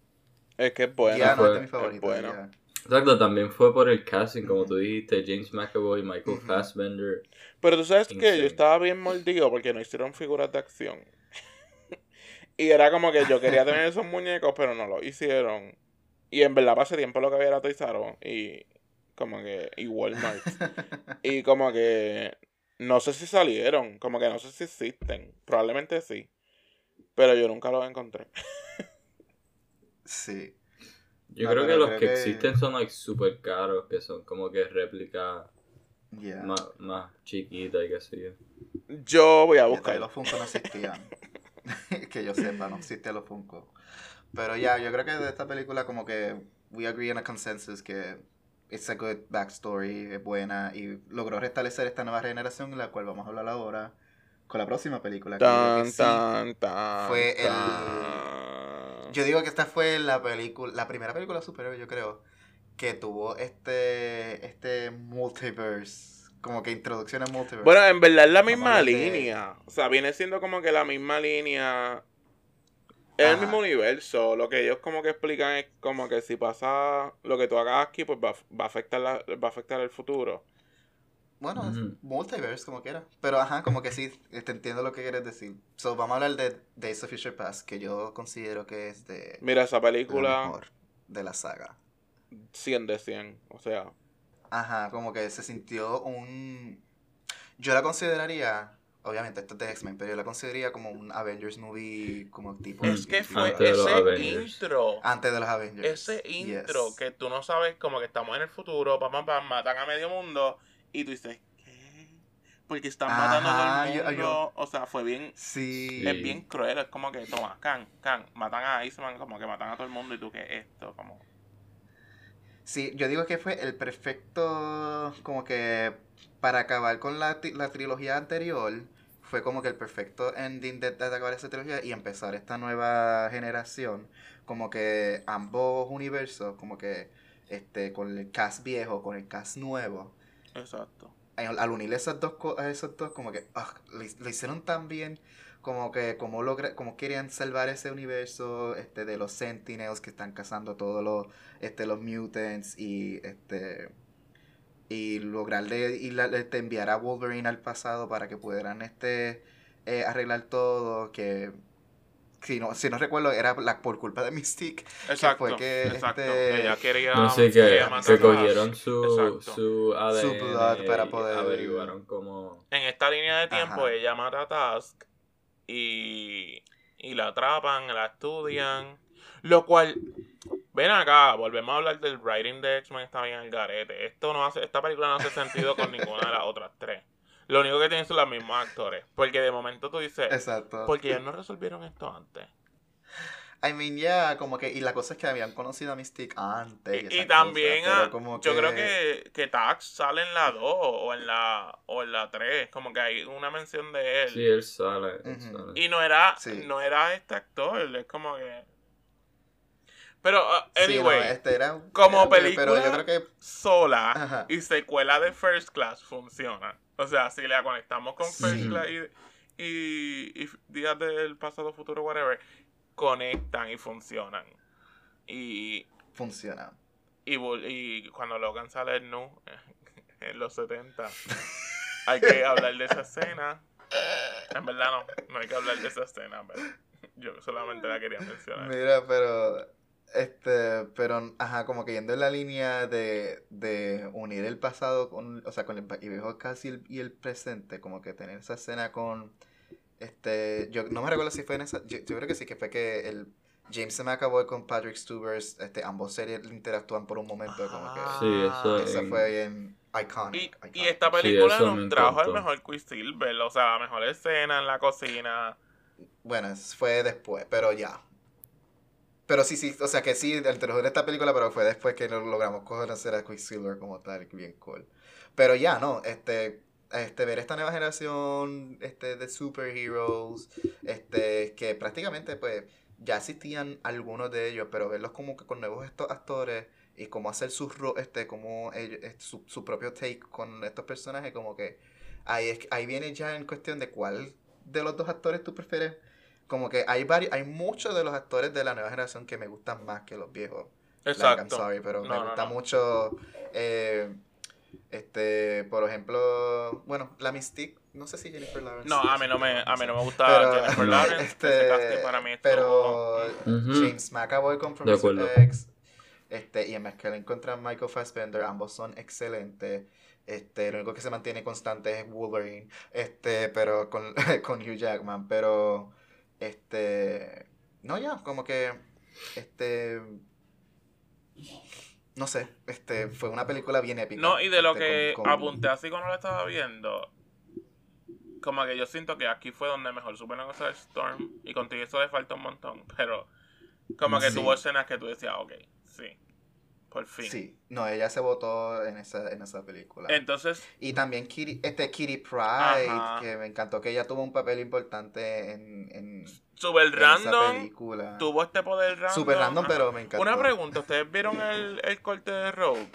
Es que es buena. ya no es de fue- mi favorita. bueno. Exacto, también fue por el casting, como tú dijiste, James McAvoy, Michael. Fassbender. Pero tú sabes que yo estaba bien mordido porque no hicieron figuras de acción. y era como que yo quería tener esos muñecos, pero no lo hicieron. Y en verdad, pasé tiempo lo que había era Toys y como que y Walmart. y como que no sé si salieron, como que no sé si existen. Probablemente sí. Pero yo nunca los encontré. Sí. Yo No, creo que los creo que, que- existen son like super caros, que son como que réplicas Yeah. más, más chiquitas y qué sé yo. Yo voy a buscar. los Funko no existían. que yo sepa, no existían los Funko. Pero ya, yo creo que de esta película como que we agree on a consensus que it's a good backstory, es buena y logró restablecer esta nueva generación, la cual vamos a hablar ahora con la próxima película. que yo creo que Tan, sí- tan, tan. fue el-. Yo digo que esta fue la película, la primera película superhéroe, yo creo, que tuvo este, este multiverse, como que introducción al multiverse. Bueno, en verdad es la a misma línea. O sea, viene siendo como que la misma línea. Es el mismo universo. Lo que ellos como que explican es como que si pasa lo que tú hagas aquí, pues va, va a afectar la, va a afectar el futuro. Bueno, es Ujú. multiverse, como quiera. Pero ajá, como que sí, te entiendo lo que quieres decir. So, vamos a hablar de Days of Future Past, que yo considero que es de Mira, esa la película mejor de la saga. 100 de 100. O sea, Ajá, como que se sintió un... Yo la consideraría, obviamente esto es de X-Men, pero yo la consideraría como un Avengers movie, como tipo... es que fue ese intro. Antes de los Avengers. Ese intro Yes. que tú no sabes como que estamos en el futuro, pam, pam, pam, matan a medio mundo y tú dices, ¿qué? Porque están matando a Ajá, todo el yo- mundo. O sea, fue bien, Sí. Sí. es bien cruel, es como que, toma, can, can, matan a Iceman, como que matan a todo el mundo y tú, ¿qué es esto? Como, Sí, yo digo que fue el perfecto, como que para acabar con la, la trilogía anterior, fue como que el perfecto ending de, de acabar esa trilogía y empezar esta nueva generación, como que ambos universos, como que este con el cast viejo, con el cast nuevo, exacto. al, al unir esas dos, co- a esos dos, como que ah, lo, hi- lo hicieron tan bien, como que como, logra, como querían salvar ese universo este, de los Sentinels que están cazando todos los, este, los mutants y este y lograrle y la- este, enviar a Wolverine al pasado para que pudieran este eh, arreglar todo que si no, si no recuerdo era la, por culpa de Mystique Exacto, fue que, exacto. este, que ella quería, No sé, que, matar que cogieron su, su ADN blood para poder- averiguaron cómo... En esta línea de tiempo Ajá. ella mata a Task y, y la atrapan, la estudian. Lo cual, ven acá, volvemos a hablar del writing de X-Men está bien el garete. Esto no hace, esta película no hace sentido con ninguna de las otras tres. Lo único que tienen son los mismos actores. Porque de momento tú dices, exacto porque ellos no resolvieron esto antes. I mean, ya, como que, y la cosa es que habían conocido a Mystique antes. Y, también, cosas, como yo creo que, que Tax sale en la 2 o en la o en la 3, como que hay una mención de él. Sí, él sale. él sale. Y no era, Sí. no era este actor, es como que... Pero, uh, Sí, anyway, no, este era, como era- película- Pero yo creo que, sola Ajá. y secuela de First Class funciona. O sea, si la conectamos con First. Class y, y, y Días del Pasado, Futuro, whatever, conectan y funcionan. Y, funciona. y cuando Logan sale nu en los 70, hay que hablar de esa escena. En verdad no, no hay que hablar de esa escena, pero yo solamente la quería mencionar. Mira, pero, este, pero, ajá, como que yendo en la línea de, de unir el pasado con, o sea, con el y viejo casi y el, y el presente, como que tener esa escena con, este, yo no me recuerdo si fue en esa, yo, yo creo que sí, que fue que el James McAvoy con Patrick Stewart, este, ambos series interactúan por un momento, como que, Sí, eso es. esa fue bien iconic. Y, iconic. y esta película eso nos me trajo el mejor Quicksilver, o sea, la mejor escena en la cocina. Bueno, fue después, pero ya. Pero sí, sí, o sea que sí, el terror de esta película, pero fue después que lo logramos conocer a Quicksilver como tal, bien cool. Pero ya, no, este, este, ver esta nueva generación este, de superheroes, este, que prácticamente, pues, ya existían algunos de ellos, pero verlos como que con nuevos estos actores y cómo hacer su, este, como este, su, su propio take con estos personajes, como que ahí, es, ahí viene ya en cuestión de cuál de los dos actores tú prefieres. Como que hay varios, hay muchos de los actores de la nueva generación que me gustan más que los viejos. Like, I'm Exacto. sorry, pero No, me no, gusta no. mucho. eh, este, por ejemplo, bueno, la Mystique, no sé si Jennifer Lawrence. No, a mí no me, a mí no me gusta Pero- Jennifer Lawrence. este, para mí pero. James McAvoy con. Professor X, este, y en McKellen contra Michael Fassbender, ambos son excelentes. Este, lo único que se mantiene constante es Wolverine, este, pero con, con Hugh Jackman, pero este, no ya, como que este no sé, este fue una película bien épica. No, y de lo este, que con- con- apunté así cuando lo estaba viendo, como que yo siento que aquí fue donde mejor supieron usar Storm, y contigo eso le falta un montón, pero como que Sí. tuvo escenas que tú decías, ok, sí, por fin. Sí, no, ella se votó en esa, en esa película. Entonces, Y también Kitty, este Kitty Pride, Ajá. que me encantó que ella tuvo un papel importante en, en, super en esa random, película. tuvo este poder random. Super random, Ajá. pero me encantó. Una pregunta, ¿ustedes vieron el, el corte de Rogue?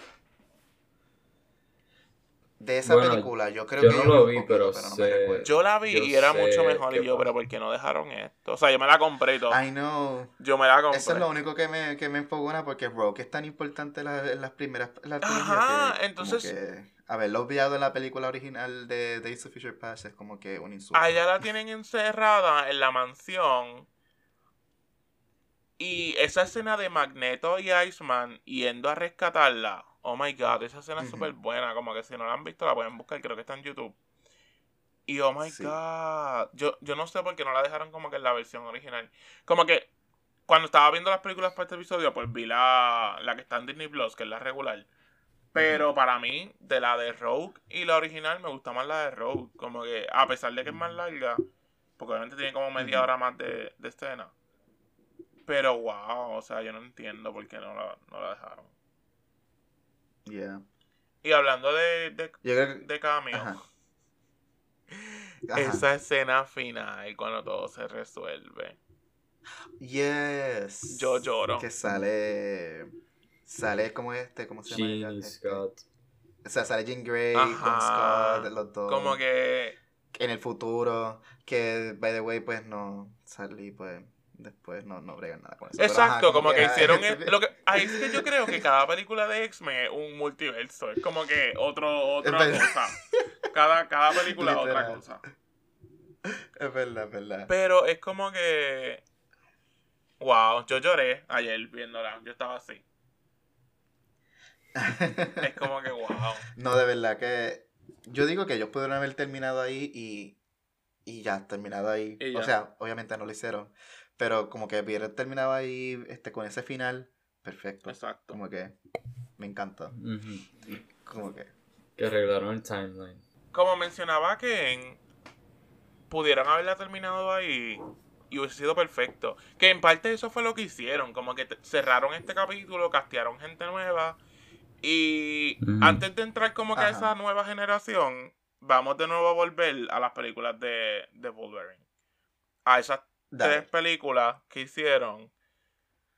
De esa Bueno, película, yo creo yo que no yo lo vi pero poquito, no me sé- recuerdo. Yo la vi Yo y era mucho mejor, y yo, pero. ¿por qué no dejaron esto? O sea, yo me la compré y todo. I know. Yo me la compré. Eso es lo único que me, que me enfogona porque Rogue es tan importante en, la- en las primeras en la trilogía Ajá, que entonces- que haberlo obviado en la película original de Days of Future Past es como que un insulto. A ella la tienen encerrada en la mansión. Y esa escena de Magneto y Iceman yendo a rescatarla. Oh my god, esa escena es súper buena. Como que si no la han visto, la pueden buscar. Creo que está en YouTube. Y oh my Sí. god. Yo, yo no sé por qué no la dejaron como que en la versión original. Como que cuando estaba viendo las películas para este episodio, pues vi la, la que está en Disney Plus, que es la regular. Pero para mí, de la de Rogue y la original, me gusta más la de Rogue. Como que, a pesar de que es más larga, porque obviamente tiene como media hora más de, de escena. Pero wow, o sea, yo no entiendo por qué no la, no la dejaron. Yeah. Y hablando de, de, creo de cameo, Ajá. Ajá. esa escena final, cuando todo se resuelve. Yes. Yo lloro. Que sale. Sale como este, ¿cómo se llama? ella? Gene Este, Scott. O sea, sale Jean Grey Ajá. con Scott, los dos. Como que En el futuro. Que, by the way, pues no. Salí, pues. Después no, no bregan nada con eso. Exacto, como que hicieron el- lo que ahí es que yo creo que cada película de X-Men es un multiverso, es como que otro otra cosa. Cada cada película es otra cosa. Es verdad, es verdad. Pero es como que wow, yo lloré ayer viéndola, yo estaba así. Es como que wow. No, de verdad que. Yo digo que ellos pudieron haber terminado ahí y. Y ya, terminado ahí. Y O sea, obviamente no lo hicieron. Pero como que hubieran terminado ahí este, con ese final. Perfecto. Exacto. Como que. Me encanta. Como que. Que arreglaron el timeline. Como mencionaba Ken, pudieron haberla terminado ahí y hubiese sido perfecto. Que en parte eso fue lo que hicieron, como que cerraron este capítulo, castearon gente nueva y antes de entrar como que a esa nueva generación, vamos de nuevo a volver a las películas de, de Wolverine. A esas Dale. tres películas que hicieron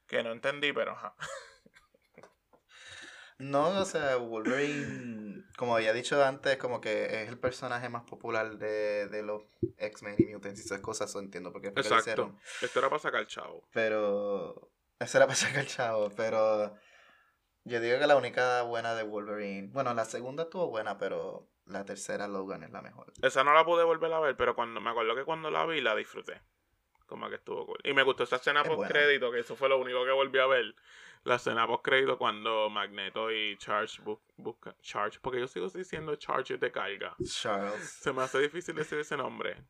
que no entendí, pero ajá. No, o sea, Wolverine, como había dicho antes, como que es el personaje más popular de, de los X-Men y Mutants y esas cosas, eso entiendo porque Exacto. Esto era para sacar chavo. Pero. Eso era para sacar chavo, pero. Yo digo que la única buena de Wolverine. Bueno, la segunda estuvo buena, pero la tercera Logan es la mejor. Esa no la pude volver a ver, pero cuando me acuerdo que cuando la vi la disfruté. Como que estuvo cool. Y me gustó esa escena Es post crédito, que eso fue lo único que volví a ver. La escena post crédito cuando Magneto y Charge bu- buscan Charge, porque yo sigo diciendo Charge de carga. Charles. Se me hace difícil decir ese nombre.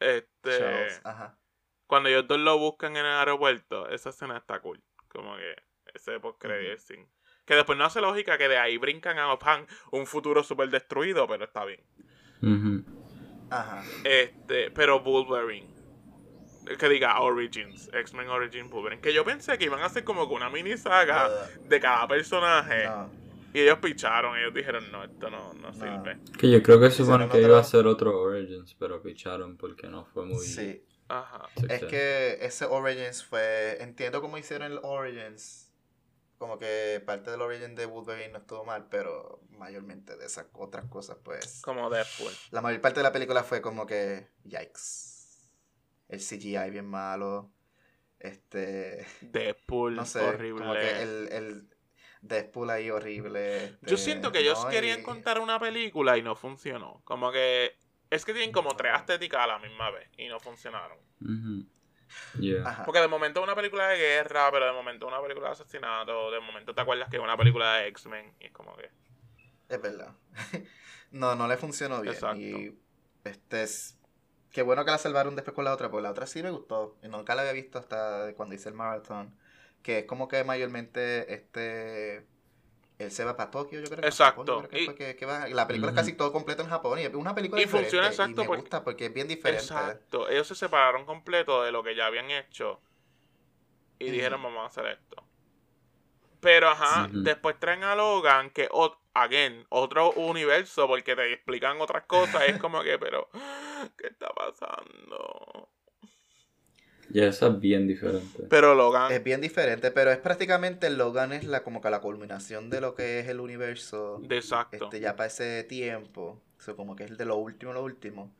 Este, Charles, ajá. cuando ellos dos lo buscan en el aeropuerto, esa escena está cool. Como que ese post crédito Que después no hace lógica que de ahí brincan a pan un futuro súper destruido, pero está bien. Ajá. Este, pero Wolverine. Que diga Origins, X-Men Origins Wolverine. Que yo pensé que iban a hacer como que una mini saga de cada personaje. No. Y ellos picharon, ellos dijeron, no, esto no, no sirve. Que yo creo que supone que iba a ser otro Origins, pero picharon porque no fue muy Sí. Ajá. Es que ese Origins fue. Entiendo cómo hicieron el Origins. Como que parte del Origin de Wolverine no estuvo mal, pero mayormente de esas otras cosas, pues. Como Deadpool. La mayor parte de la película fue como que. Yikes. El CGI bien malo. Este. Deadpool, No sé. horrible. Como que el, el Deadpool ahí horrible. Yo este, siento que ellos no, querían y- contar una película y no funcionó. Como que es que tienen como tres estéticas a la misma vez y no funcionaron. Yeah. Porque de momento es una película de guerra, pero de momento es una película de asesinato, de momento te acuerdas que es una película de X-Men y es como que... Es verdad. no, no le funcionó bien. Exacto. Y este es. Qué bueno que la salvaron después con la otra, porque la otra sí me gustó. Y nunca la había visto hasta cuando hice el maratón. Que es como que mayormente este. Él se va para Tokio, yo creo. Exacto. Japón, yo creo que Y- que- que va. La película es casi todo completo en Japón. Y es una película Y funciona exacto Y me porque- gusta porque es bien diferente. Exacto. Ellos se separaron completo de lo que ya habían hecho. Y dijeron, vamos a hacer esto. Pero ajá, después traen a Logan, que, again, otro universo, porque te explican otras cosas. es como que, pero, ¿qué está pasando? Y esa es bien diferente. Pero Logan, Es bien diferente, pero es prácticamente Logan es la como que la culminación de lo que es el universo. de exacto. este, ya para ese tiempo, eso como que es de lo último, lo último,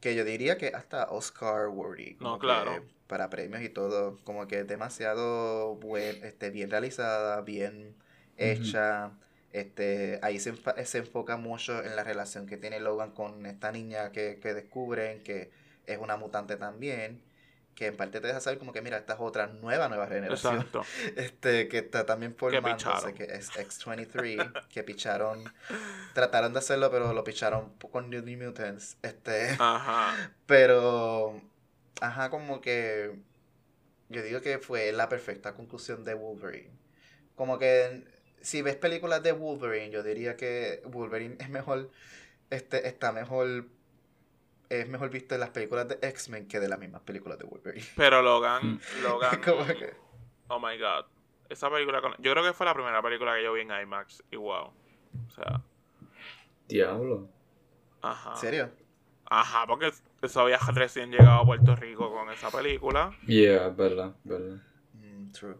que yo diría que hasta Oscar worthy, No, claro. para premios y todo, como que es demasiado buen, este, bien realizada, bien hecha, este, ahí se, se enfoca mucho en la relación que tiene Logan con esta niña que, que descubren que es una mutante también, que en parte te deja saber como que mira, esta es otra nueva, nueva generación Exacto. este que está también formándose, que es X23, que picharon, trataron de hacerlo, pero lo picharon con New Mutants, este, Ajá. pero, ajá, como que, yo digo que fue la perfecta conclusión de Wolverine, como que, si ves películas de Wolverine, yo diría que Wolverine es mejor, este, está mejor, es mejor visto en las películas de X-Men que de las mismas películas de Wolverine, Pero Logan, Logan, como que, oh my god. Esa película, con- yo creo que fue la primera película que yo vi en IMAX. Y wow. O sea, Diablo. ajá. ¿en serio? Ajá, porque eso había recién llegado a Puerto Rico con esa película. Yeah, es verdad, verdad. Mm, true.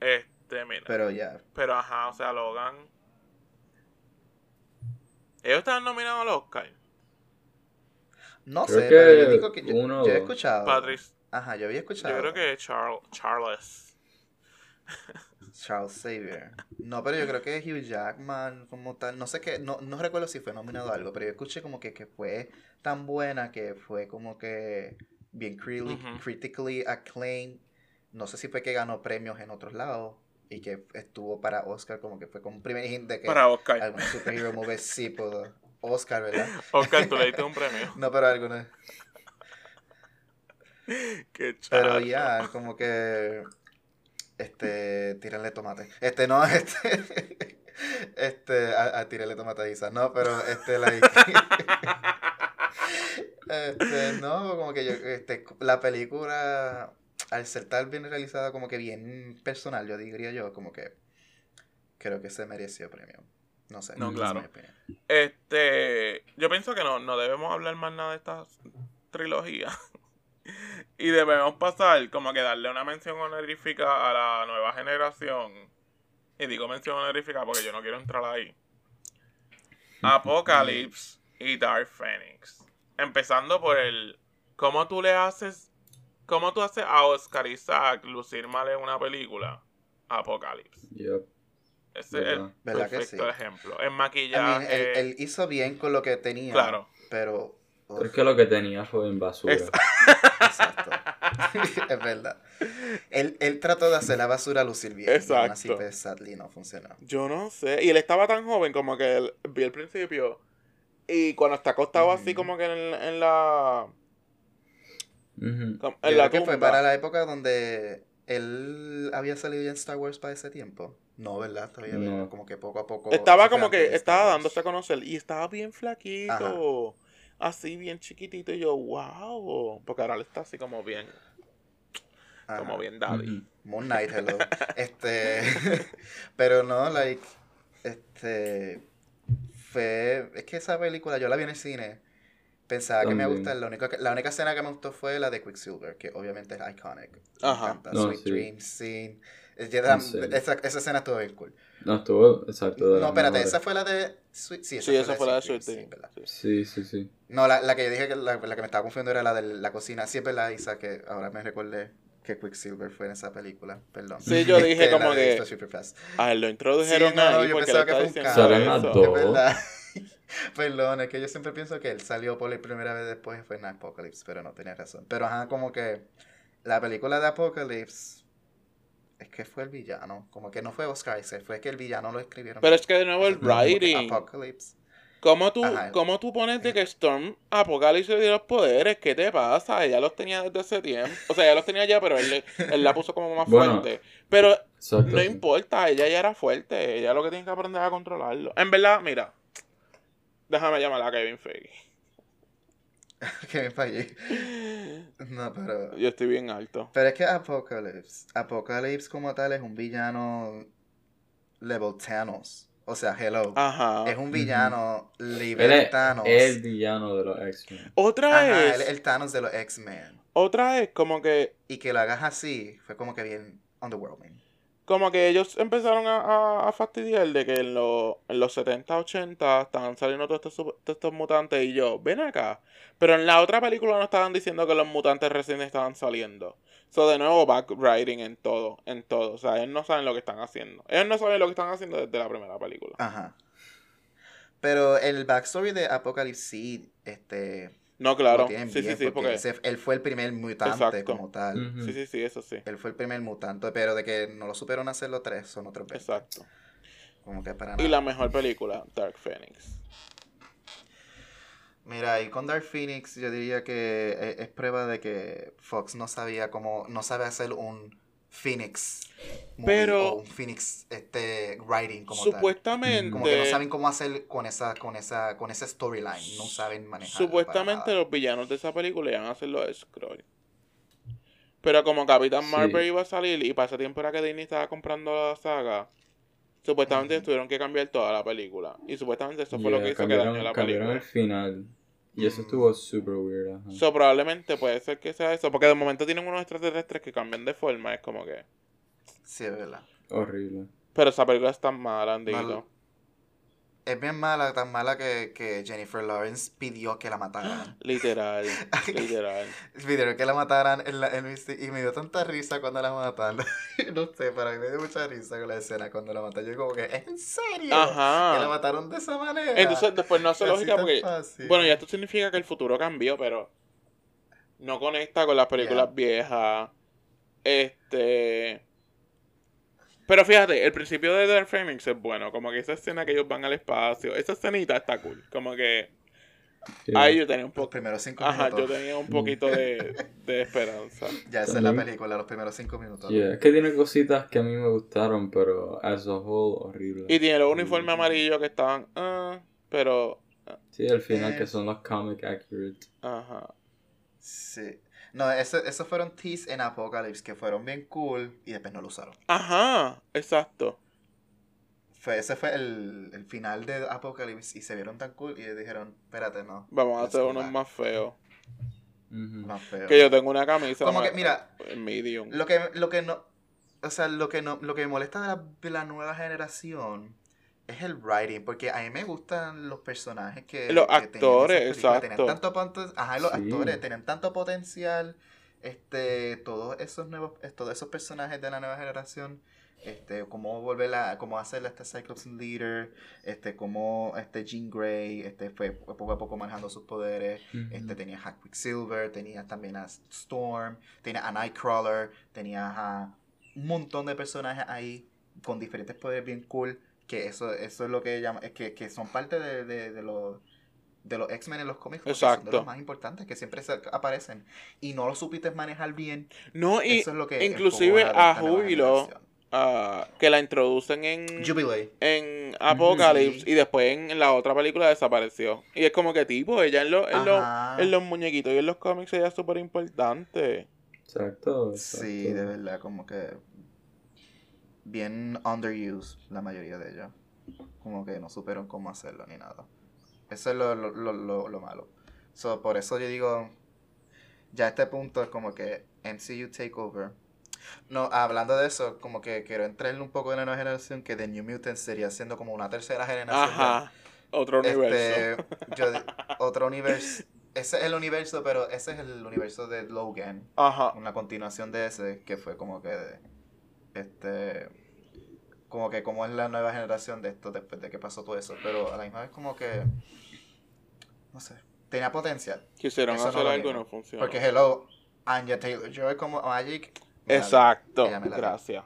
Este, mira. Pero, Pero ya, ajá, o sea, Logan. Ellos estaban nominados al Oscar. No Creo sé, que pero yo digo que yo, uno- yo he escuchado. Patrice. Ajá, yo había escuchado. Yo creo que Charles. Charles. Charles Xavier. No, pero yo creo que Hugh Jackman como tal, no sé qué, no, no recuerdo si fue nominado a algo, pero yo escuché como que, que fue tan buena que fue como que bien critically acclaimed. No sé si fue que ganó premios en otros lados y que estuvo para Oscar como que fue como un primer hint de que Para Oscar. algún superhero movie sí pudo. Oscar, ¿verdad? Oscar, tú le diste un premio. No, pero alguna. Qué Pero chacho. ya, como que. Este. Tírenle tomate. Este, no, este. Este. A, a tírenle tomate a Isa. No, pero este, like. este, no, como que yo. Este, la película. Al ser tan bien realizada, como que bien personal, yo diría yo, como que. Creo que se mereció premio. No sé. No, es claro. mi. Este, yo pienso que no, no debemos hablar más nada de esta trilogía. y debemos pasar, como que darle una mención honorífica a la nueva generación. Y digo mención honorífica porque yo no quiero entrar ahí. Apocalypse y Dark Phoenix. Empezando por el. ¿Cómo tú le haces. ¿Cómo tú haces a Oscar Isaac lucir mal en una película? Apocalypse. Yep. Ese es el ¿Verdad? ¿Verdad que perfecto sí? ejemplo. En I maquillaje. mean, él, él hizo bien con lo que tenía. Claro. Pero. uf, Es que lo que tenía fue en basura. Es- Exacto. es verdad. Él, él trató de hacer la basura lucir bien. aún así, Exacto. pues, sadly, no funcionó. Yo no sé. Y él estaba tan joven como que él, vi al principio. Y cuando está acostado así como que en, en la... En la que fue para la época donde él había salido ya en Star Wars para ese tiempo. No, ¿verdad? Todavía. Como que poco a poco. Estaba como que estaba Wars. dándose a conocer. Y estaba bien flaquito. Así bien chiquitito. Y yo, wow. Porque ahora él está así como bien... Ajá. Como bien daddy. Moon Knight, hello. este. pero no, like. Este. Fue. Es que esa película yo la vi en el cine. Pensaba que me iba a También. gustar. La única, la única escena que me gustó fue la de Quicksilver, que obviamente es iconic. Me Ajá. encanta. No, Sweet sí. Dreams Scene. Sí. esa, esa escena estuvo bien cool. No, estuvo exacto. No, espérate, mejores. esa fue la de. Sweet, sí, esa Sí, esa fue la de Sweet Dreams, Dream. sí, ¿verdad? Sí, sí, sí. No, la, la que yo dije que la, la que me estaba confundiendo era la de la cocina. Sí, es verdad, Isa, que ahora me recordé que Quicksilver fue en esa película. Perdón. Sí, yo dije Este, la como de que- Esto es Superfast. A él lo introdujeron Sí, no, no, ahí yo porque pensaba que fue un diciendo Salen las dos. Es. Perdón, es que yo siempre pienso que él salió por la primera vez después fue en Apocalypse, pero no tenía razón. Pero ajá, como que la película de Apocalypse es que fue el villano. Como que no fue Oscar Isaac, fue que el villano lo escribieron. Pero es que de nuevo el writing. Apocalypse. ¿Cómo tú, Ajá. ¿Cómo tú pones de que Storm Apocalypse le dio los poderes? ¿Qué te pasa? Ella los tenía desde ese tiempo. O sea, ella los tenía ya, pero él, le- él la puso como más Bueno, fuerte. Pero no importa, ella ya era fuerte. Ella lo que tiene que aprender a controlarlo. En verdad, mira. Déjame llamar a Kevin Feige. me fallé. No, pero. Yo estoy bien alto. Pero es que Apocalypse. Apocalypse como tal es un villano level Thanos. O sea, hello. Ajá. Es un villano nivel es Thanos. el villano de los X-Men. Otra Ajá, es. es el Thanos de los X-Men. Otra es como que. Y que lo hagas así fue como que bien underwhelming. Como que ellos empezaron a, a, fastidiar de que en, lo- en los 70, 80 estaban saliendo todos estos, estos mutantes y yo, ven acá. Pero en la otra película no estaban diciendo que los mutantes recién estaban saliendo. So, de nuevo, backwriting en todo, en todo. O sea, ellos no saben lo que están haciendo. Ellos no saben lo que están haciendo desde la primera película. Ajá. Pero el backstory de Apocalypse este, No, lo claro. tienen Sí, sí, bien, sí, porque porque... ese- él fue el primer mutante Exacto. como tal. Sí, sí, sí, eso sí. Él fue el primer mutante, pero de que no lo supieron hacer los tres, son otros 20. Exacto. Como que para Y nada. la mejor película, Dark Phoenix. Mira, y con Dark Phoenix yo diría que e- es, prueba de que Fox no sabía cómo, no sabe hacer un Phoenix movie Pero- o un Phoenix este writing como tal. Supuestamente... Como que no saben cómo hacer con esa, con esa, con esa storyline, no saben manejar. Supuestamente los villanos de esa película iban a ser los Skrull. Pero como Capitán Sí. Marvel iba a salir y para ese tiempo era que Disney estaba comprando la saga, supuestamente tuvieron que cambiar toda la película. Y supuestamente eso fue lo que hizo que dañó la cambiaron película. el final. Y eso estuvo super weird. ajá. So, probablemente puede ser que sea eso, porque de momento tienen unos extraterrestres que cambian de forma, es como que... Sí, es verdad. Horrible. Pero esa película es tan mala, Andito. Es bien mala, tan mala que, que Jennifer Lawrence pidió que la mataran. Literal, literal. Pidieron que la mataran en la, en y me dio tanta risa cuando la matan. no sé, para mí me dio mucha risa con la escena cuando la matan. Yo como que, ¿es en serio? Ajá. Que la mataron de esa manera. Entonces después no hace Así lógica porque... fácil. Bueno, ya esto significa que el futuro cambió, pero no conecta con las películas viejas. Este. Pero fíjate, el principio de Dark Phoenix es bueno. Como que esa escena que ellos van al espacio, esa escenita está cool. Como que Sí. ahí yo tenía un Los poco. primeros cinco Ajá, yo minutos. tenía un poquito de, de esperanza. Ya esa es la película, los primeros cinco minutos. Yeah, Es que tiene cositas que a mí me gustaron, pero as a whole, horrible. Y tiene los uniformes amarillos que estaban. ah, pero. Sí, al final Eh. que son los comic accurate. Ajá. Sí. No, eso- esos fueron teas en Apocalypse que fueron bien cool y después no lo usaron. Ajá, exacto. Fue, ese fue el, el final de Apocalypse y se vieron tan cool y ellos dijeron, espérate, no. Vamos a hacer unos back". más feos. Más feo. Que yo tengo una camisa. Como que, mira, Medium. Lo que, lo que no. O sea, lo que no, lo que me molesta de la, de la nueva generación es el writing. Porque a mí me gustan los personajes que. Los que actores, exacto. Tenían tanto Ajá, los Sí. actores tenían tanto potencial. Este, todos esos nuevos, eh, todos esos personajes de la nueva generación. Este, cómo volver a, cómo hacer este Cyclops Leader, este, cómo este Jean Grey, este, fue poco a poco manejando sus poderes. Ujú. Este, tenías a Quicksilver, tenías también a Storm, tenías a Nightcrawler, tenías a un montón de personajes ahí con diferentes poderes bien cool. Que eso, eso es lo que llama, es que, que son parte de, de, de los de los X-Men en los cómics, porque son de Exacto. los más importantes que siempre se aparecen. Y no lo supiste manejar bien. No, y eso es lo que inclusive a Júbilo, ah, que la introducen en, Jubilee. en Apocalypse Sí. y después en la otra película desapareció. Y es como que tipo, ella en, los en, los en los muñequitos y en los cómics ella es súper importante. Exacto, exacto. Sí, de verdad, como que bien underused la mayoría de ellos. Como que no supieron cómo hacerlo ni nada. Eso es lo, lo, lo, lo, lo malo. So, por eso yo digo, ya a este punto es como que MCU Takeover. No, hablando de eso, como que quiero entrarle un poco en la nueva generación, que The New Mutants sería siendo como una tercera generación. de- Ajá. Otro universo. Este, yo di- otro universo. Ese es el universo, pero ese es el universo de Logan Ajá. una continuación de ese que fue como que este como que como es la nueva generación de esto después de que pasó todo eso pero a la misma vez como que no sé tenía potencial Quisieron eso no hacer lo algo no funcionó. porque hello Anya Taylor Joy como Magic la- Exacto. la. Gracias.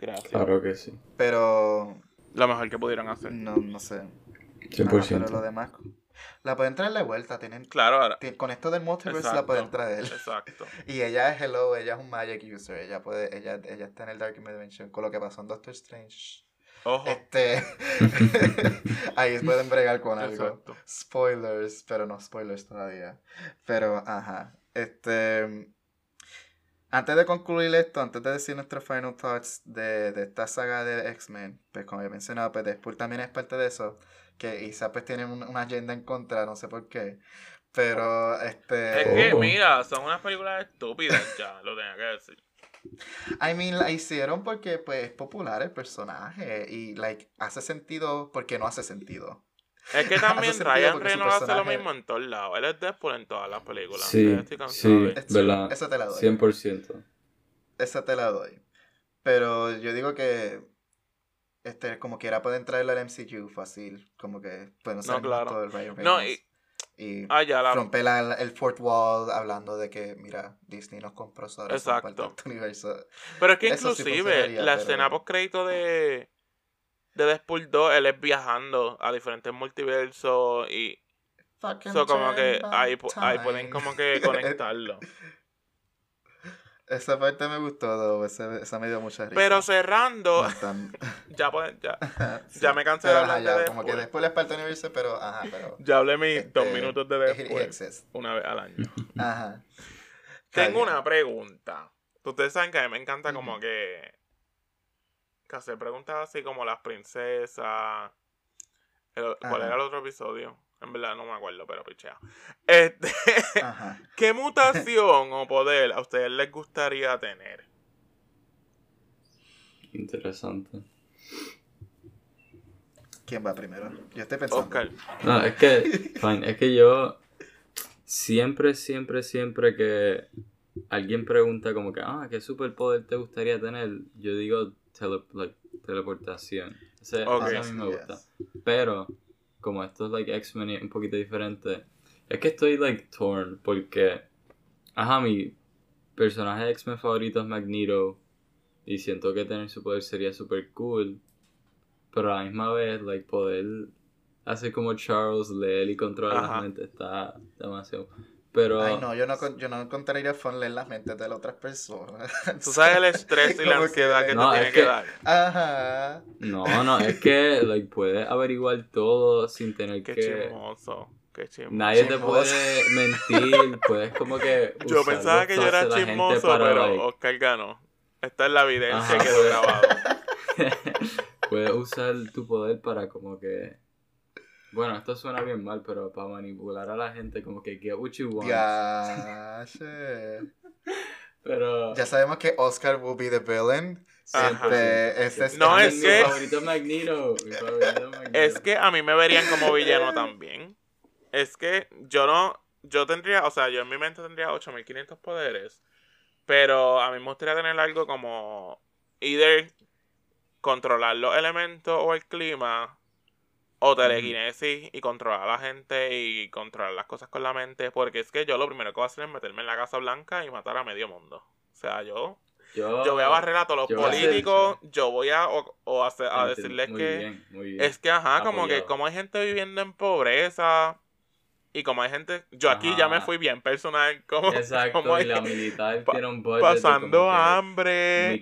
Gracias. Claro que sí. pero Lo mejor que pudieron hacer. no no sé Ajá, 100%. pero lo demás, la pueden traer de vuelta. Tienen, Claro, ahora. con esto del multiverse la pueden traer. Exacto. Y ella es Hello, ella es un Magic User. Ella puede, ella, ella está en el Dark Dimension con lo que pasó en Doctor Strange. Ojo. Este. ahí pueden bregar con algo. Exacto. Spoilers, pero no spoilers todavía. Pero, ajá. Este. Antes de concluir esto, antes de decir nuestros final thoughts de, de esta saga de X-Men, pues como he mencionado, pues Deadpool también es parte de eso. Que quizás pues tienen un- una agenda en contra, no sé por qué. Pero, este. Es que, Oh. mira, son unas películas estúpidas ya, lo tenía que decir. I mean, la hicieron porque pues es popular el personaje y like hace sentido porque no hace sentido. Es que también Ryan Reynolds hace lo personaje- mismo en todos lados. Él es Deadpool en todas las películas. Sí, sí, verdad. Eso te la doy. 100%. Esa te la doy. Pero yo digo que este como quiera pueden traerlo al MCU fácil, como que pueden No, claro. todo el Ryan No, Reynolds y, Ah, ya la... romper la- el fourth wall hablando de que mira, Disney nos compró solo Exacto. este universo. Pero es que Eso inclusive la pero- escena post crédito de de Deadpool 2, él es viajando a diferentes multiversos y Fucking eso como que ahí, ahí pueden como que conectarlo. Esa parte me gustó, ese- esa me dio mucha risa. Pero cerrando, ya pueden, ya, ya me cansé de hablar de como que después les parte el universo, pero ajá, pero. Ya hablé mis este, dos minutos de exists. una vez al año. Ajá. Tengo una pregunta. Ustedes saben que a mí me encanta como que, que hacer preguntas así como las princesas. El- ¿Cuál Ajá. era el otro episodio? En verdad no me acuerdo, pero pichea. Este. ¿Qué mutación o poder a ustedes les gustaría tener? Interesante. ¿Quién va primero? Yo estoy pensando. Oscar. No, es que, fine, es que yo siempre, siempre, siempre que alguien pregunta como que, ah, ¿qué superpoder te gustaría tener? Yo digo tele- like, teleportación. A mí me Yes. gusta. Pero, como esto es like X-Men y es un poquito diferente, es que estoy like torn porque, ajá, mi personaje de X-Men favorito es Magneto y siento que tener su poder sería super cool. Pero a la misma vez, like, poder hacer como Charles, leer y controlar Ajá. las mentes está demasiado. Pero, Ay, no, yo no, yo no encontraría fun leer las mentes de las otras personas. Tú sabes el estrés y la ansiedad que, No, te es tiene que, que- dar. Ajá. no, no, es que, like, puedes averiguar todo sin tener Qué que. chismoso. Qué chismoso. Nadie te puede mentir, puedes como que. Yo pensaba que yo era chismoso, para, pero like, Oscar ganó. Esta es la evidencia Ajá, que quedó pues. grabado. puedes usar tu poder para como que. Bueno, esto suena bien mal, pero para manipular a la gente, como que get what you want. Ya, shit. Pero. Ya sabemos que Oscar will be the villain. Este, este es, No, es mi que- favorito Magneto. Mi favorito es Magneto. Es que a mí me verían como villano también. Es que yo no. Yo tendría. O sea, yo en mi mente tendría 8500 poderes. Pero a mí me gustaría tener algo como. Either controlar los elementos o el clima. O telequinesis y controlar a la gente y controlar las cosas con la mente. Porque es que yo lo primero que voy a hacer es meterme en la Casa Blanca y matar a medio mundo. O sea, yo. Yo, Yo voy a barrer a todos los políticos. Yo voy a. O, o hacer- a decirles Muy que. bien, muy bien. Es que, ajá, como que como hay gente viviendo en pobreza y como hay gente... Yo aquí Ajá. ya me fui bien personal, como, Exacto, como y la militar pa- tiene un de pasando hambre.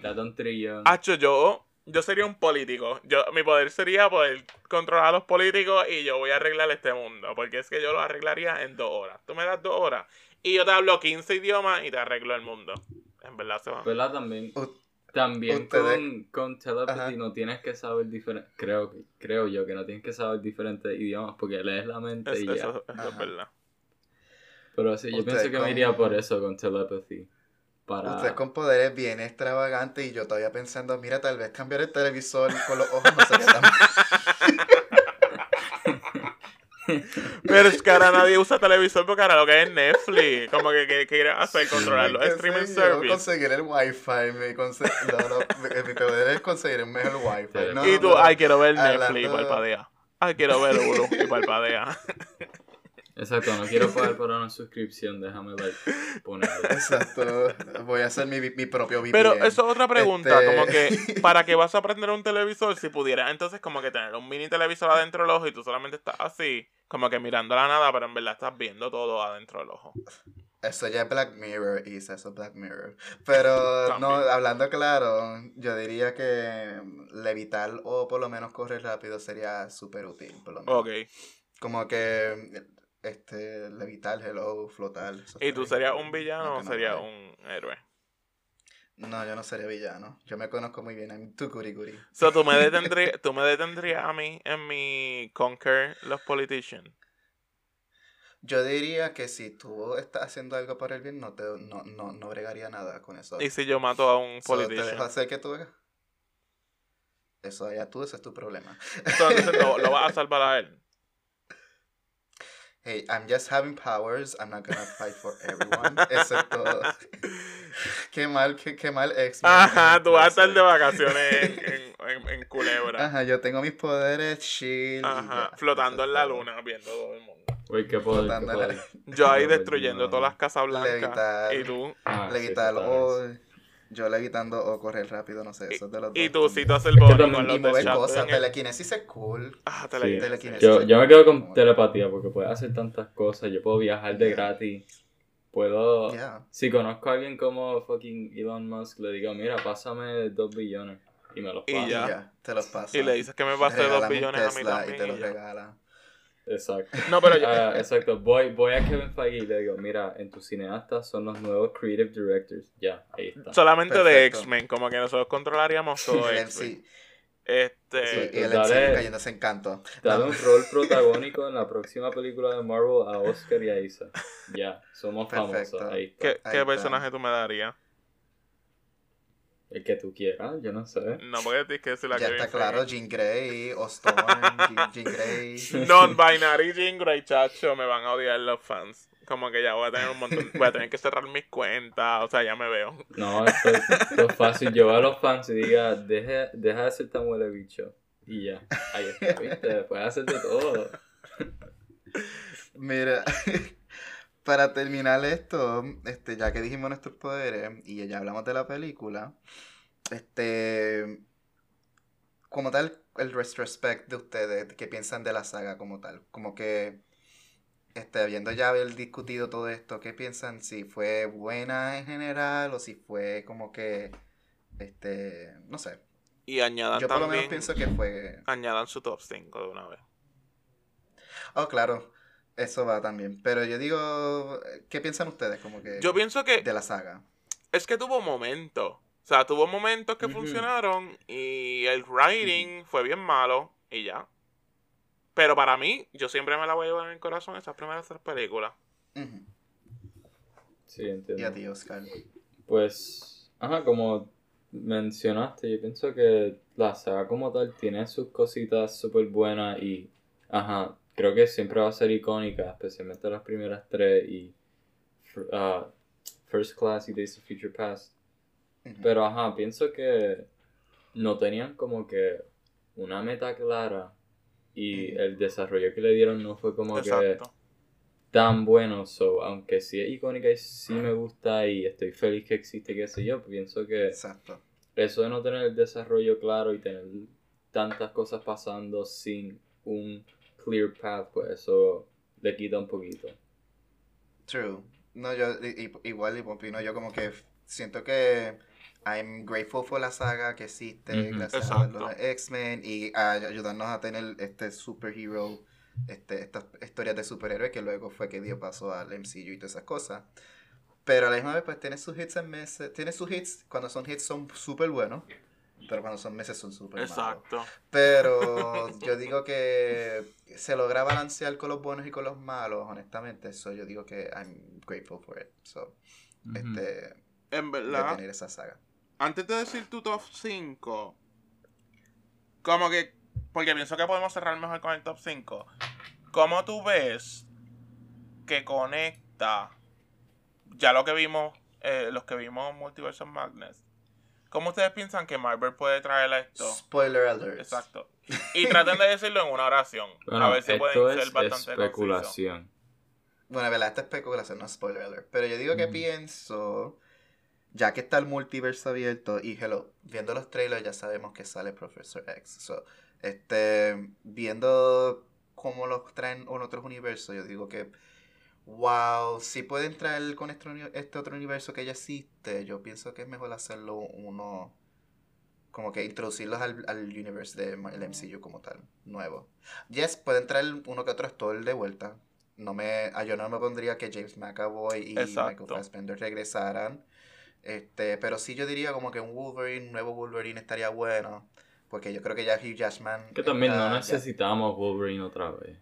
de un trillón. Hacho, yo, yo sería un político. Yo, mi poder sería poder controlar a los políticos y yo voy a arreglar este mundo. Porque es que yo lo arreglaría en dos horas. Tú me das dos horas y yo te hablo 15 idiomas y te arreglo el mundo. En verdad se va. ¿Verdad? También, U- también ustedes- con, con telepathy Ajá. no tienes que saber diferentes, creo, creo yo que no tienes que saber diferentes idiomas porque lees la mente Es- y ya. eso, eso es verdad. Pero sí, yo pienso que con- me iría por eso con telepathy. Para... Usted con poderes bien extravagantes y yo todavía pensando, mira, tal vez cambiar el televisor con los ojos no sería tan Pero es que ahora nadie usa televisor porque ahora lo que es Netflix. Como que, que quiere hacer controlar los streaming sé yo, service. conseguir el wifi, mi, conse- no, no, mi, mi poder es conseguir un mejor wifi. No, y no, tú, ay, quiero ver hablando- Netflix y parpadea. Ay, quiero ver Hulu y parpadea. Exacto, no quiero pagar por una suscripción, déjame like, ponerlo. Exacto. Voy a hacer mi, mi propio VPN. Pero eso es otra pregunta, Este- como que, ¿para qué vas a prender un televisor si pudieras entonces como que tener un mini televisor adentro del ojo y tú solamente estás así, como que mirando la nada, pero en verdad estás viendo todo adentro del ojo? Eso ya es Black Mirror, y eso es Black Mirror. Pero, no, hablando claro, yo diría que levitar o por lo menos correr rápido sería súper útil, por lo menos. Ok. Como que, este, levitar, hello, flotar. ¿Y tú serías un villano o no serías un héroe? No, yo no sería villano. Yo me conozco muy bien. I'm goody goody. So, ¿tú me, detendrías, ¿tú me detendrías a mí en mi Conquer los Politicians? Yo diría que si tú estás haciendo algo por el bien, no te no, no, no bregaría nada con eso. ¿Y si yo mato a un So, ¿Te politician? hacer que tú? Eso ya tú, ese es tu problema. Entonces lo, lo vas a salvar a él. Hey, I'm just having powers. I'm not gonna fight for everyone. Excepto. qué mal, qué, qué mal ex. Ajá, tú vas a estar de vacaciones en, en, en, en Culebra. Ajá, yo tengo mis poderes chill. Ajá, ya. flotando en la luna, viendo todo el mundo. Uy, qué poder, qué Flotando en poder. la- Yo ahí destruyendo no. todas las casas blancas. Levitar. Y tú, Ah, sí, Levitar nice. Yo levitando o correr rápido, no sé, eso es de los y dos. tú también. citas el que body también- con Y los mover cosas, el- telequinesis es cool. Ah, Sí. telequinesis. Yo, yo me quedo con telepatía porque puedes hacer tantas cosas. Yo puedo viajar de Yeah. gratis. Puedo. Yeah. Si conozco a alguien como fucking Elon Musk, le digo, mira, pásame dos billones. Y me los Y pasa. Y ya. te los pasa. Y le dices que me pase dos billones a mí Tesla también. Y te y los ya. regala. Exacto. No, pero yo, Ah, exacto. Voy, voy a Kevin Feige y le digo, mira, en tus cineastas son los nuevos creative directors. Ya, ahí está. solamente de. X-Men, como que nosotros controlaríamos todo. MC, Este, sí, y el Dale. Cayéndose en canto. Dale No. un rol protagónico en la próxima película de Marvel a Oscar y a Isa. Ya, somos Perfecto. famosos. Ahí está. ¿qué, Ahí qué está. personaje tú me darías? El que tú quieras, yo no sé. No, porque tienes que decir la Ya que está dice. claro, Jean Grey, Ostorm, Jean, Jean Grey. Non-binary Jean Grey, chacho, me van a odiar los fans. Como que ya voy a tener un montón, voy a tener que cerrar mis cuentas, o sea, ya me veo. No, esto, esto es fácil. Yo a los fans y diga, deja, deja de ser tan huele bicho. Y ya, ahí está, ¿viste? Puedes hacer de todo. Mira, para terminar esto, este, ya que dijimos nuestros poderes y ya hablamos de la película, este, como tal, el retrospect de ustedes, ¿qué piensan de la saga como tal? Como que, este, habiendo ya haber discutido todo esto, ¿qué piensan? Si fue buena en general o si fue como que, este, no sé. Y añadan Yo por lo menos pienso que fue... añadan su top 5 de una vez. Oh, claro, eso va también. Pero yo digo, ¿qué piensan ustedes como que Yo pienso que de la saga? es que tuvo momentos. O sea, tuvo momentos que funcionaron y el writing fue bien malo y ya. Pero para mí, yo siempre me la voy a llevar en el corazón esas primeras tres películas. Sí, Y a entiendo. ti, Oscar. Pues, ajá, como mencionaste, yo pienso que la saga como tal tiene sus cositas súper buenas y, ajá, creo que siempre va a ser icónica, especialmente las primeras tres y ah, First Class y Days of Future Past. Pero, ajá, pienso que no tenían como que una meta clara y el desarrollo que le dieron no fue como que tan bueno, so, aunque sí es icónica y sí me gusta y estoy feliz que existe, qué sé yo, pienso que Exacto. eso de no tener el desarrollo claro y tener tantas cosas pasando sin un clear path, pues eso le quita un poquito. True. No, yo igual y opino yo como que siento que I'm grateful for la saga que existe, Ujú. gracias a los X-Men y a ayudarnos a tener este superhero, este, estas historias de superhéroes que luego fue que dio paso al MCU y todas esas cosas. Pero a la misma vez pues tiene sus hits en meses, tiene sus hits, cuando son hits son súper buenos, pero cuando son meses son súper malos. Exacto. Pero yo digo que se logra balancear con los buenos y con los malos, honestamente. So yo digo que I'm grateful for it. So, este, En de verdad, tener esa saga. antes de decir tu top 5, como que, porque pienso que podemos cerrar mejor con el top 5, ¿cómo tú ves que conecta ya lo que vimos, eh, los que vimos Multiverse of Madness? ¿Cómo ustedes piensan que Marvel puede traer a esto? Spoiler alert. Exacto. Y traten de decirlo en una oración. Bueno, a ver si esto pueden es ser bastante concisos. especulación. Bueno, de verdad, esta especulación, no es spoiler alert. Pero yo digo que Mm. pienso. Ya que está el multiverso abierto y hello, viendo los trailers ya sabemos que sale Professor X. So, este, viendo cómo los traen en otros universos, yo digo que, wow, si pueden traer con este, este otro universo que ya existe, yo pienso que es mejor hacerlo uno, como que introducirlos al, al universe del MCU como tal, nuevo. Yes, pueden traer uno que otro actor de vuelta. No me, ah, yo no me pondría que James McAvoy y Exacto. Michael Fassbender regresaran. Este, pero sí yo diría como que un Wolverine, un nuevo Wolverine estaría bueno. Porque yo creo que ya Hugh Jackman. Que también no ya- necesitamos Wolverine otra vez.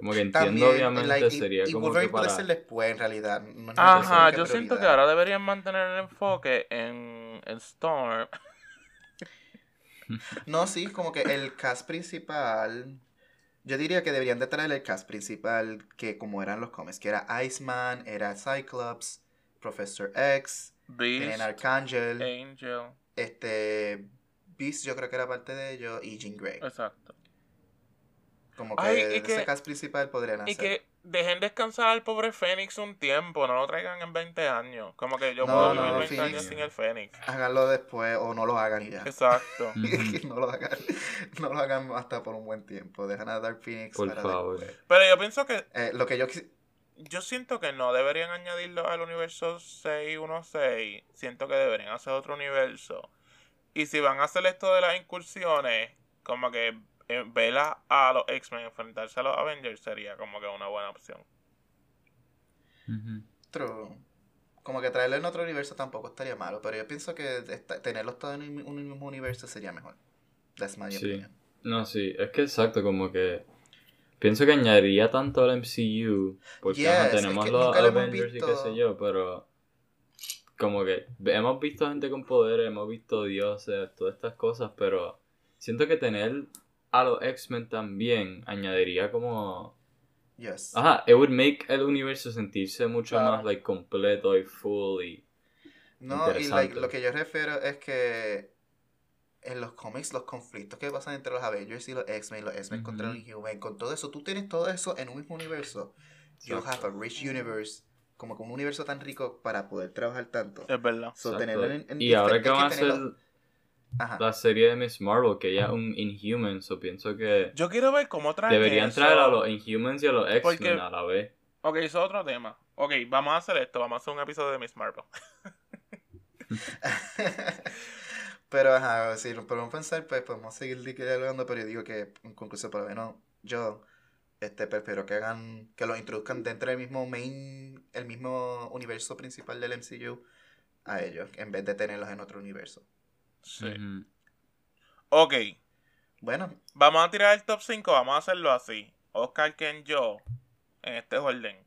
Como que entiendo, También, obviamente, like, y- sería y, como Wolverine que puede para... ser después en realidad. no es Ajá, yo siento que ahora deberían mantener el enfoque en, en Storm. No, sí, como que el cast principal. Yo diría que deberían de traer el cast principal que como eran los cómics, que era Iceman, era Cyclops, Professor X, Beast, Archangel, Angel. este Beast yo creo que era parte de ellos y Jean Grey. Exacto. Como que, Ay, y ese que- cast principal podrían hacer. Y que dejen descansar al pobre Fénix un tiempo, no lo traigan en 20 años. Como que yo No, puedo no, vivir 20 Phoenix. años sin el Fénix. Háganlo después o no lo hagan y ya. Exacto. No lo hagan. No lo hagan hasta por un buen tiempo. Dejan a Dark Phoenix Por para favor. después. Pero yo pienso que Eh, lo que yo Yo siento que no deberían añadirlo al universo 616. Siento que deberían hacer otro universo. Y si van a hacer esto de las incursiones, como que ver a, a los X-Men enfrentarse a los Avengers sería como que una buena opción. True. Como que traerlo en otro universo tampoco estaría malo, pero yo pienso que esta- tenerlos todos en un un mismo universo sería mejor. That's my Sí. opinion. No, sí, es que exacto, como que... Pienso que añadiría tanto al MCU, porque ajá, Yes, es tenemos que los nunca lo hemos Avengers y qué sé yo, pero... Como que hemos visto gente con poder, hemos visto dioses, todas estas cosas, pero siento que tener a los X-Men también añadiría como... Yes. Ajá, it would make el universo sentirse mucho Claro. más like completo y full y... No, y like, lo que yo refiero es que en los cómics, los conflictos que pasan entre los Avengers y los X-Men, los X-Men contra los. Inhuman, con todo eso, tú tienes todo eso en un mismo universo. You Exacto. have a rich universe, como que un universo tan rico para poder trabajar tanto. Es verdad. So, tenerlo en, en y ahora que van a hacer tenerlo- Ajá. la serie de Miss Marvel, que ella es un Inhuman, so pienso que Yo quiero ver cómo traen deberían eso. traer a los Inhumans y a los X-Men Porque- a la vez. Ok, eso es otro tema. Ok, vamos a hacer esto. Vamos a hacer un episodio de Miss Marvel. pero ajá, si nos podemos pensar, pues podemos seguir hablando, pero yo digo que en conclusión, por lo menos yo este prefiero que hagan, que los introduzcan dentro del mismo main, el mismo universo principal del MCU a ellos, en vez de tenerlos en otro universo. Sí. Ok, Bueno, vamos a tirar el top 5. Vamos a hacerlo así. Oscar, Ken, yo. En este orden.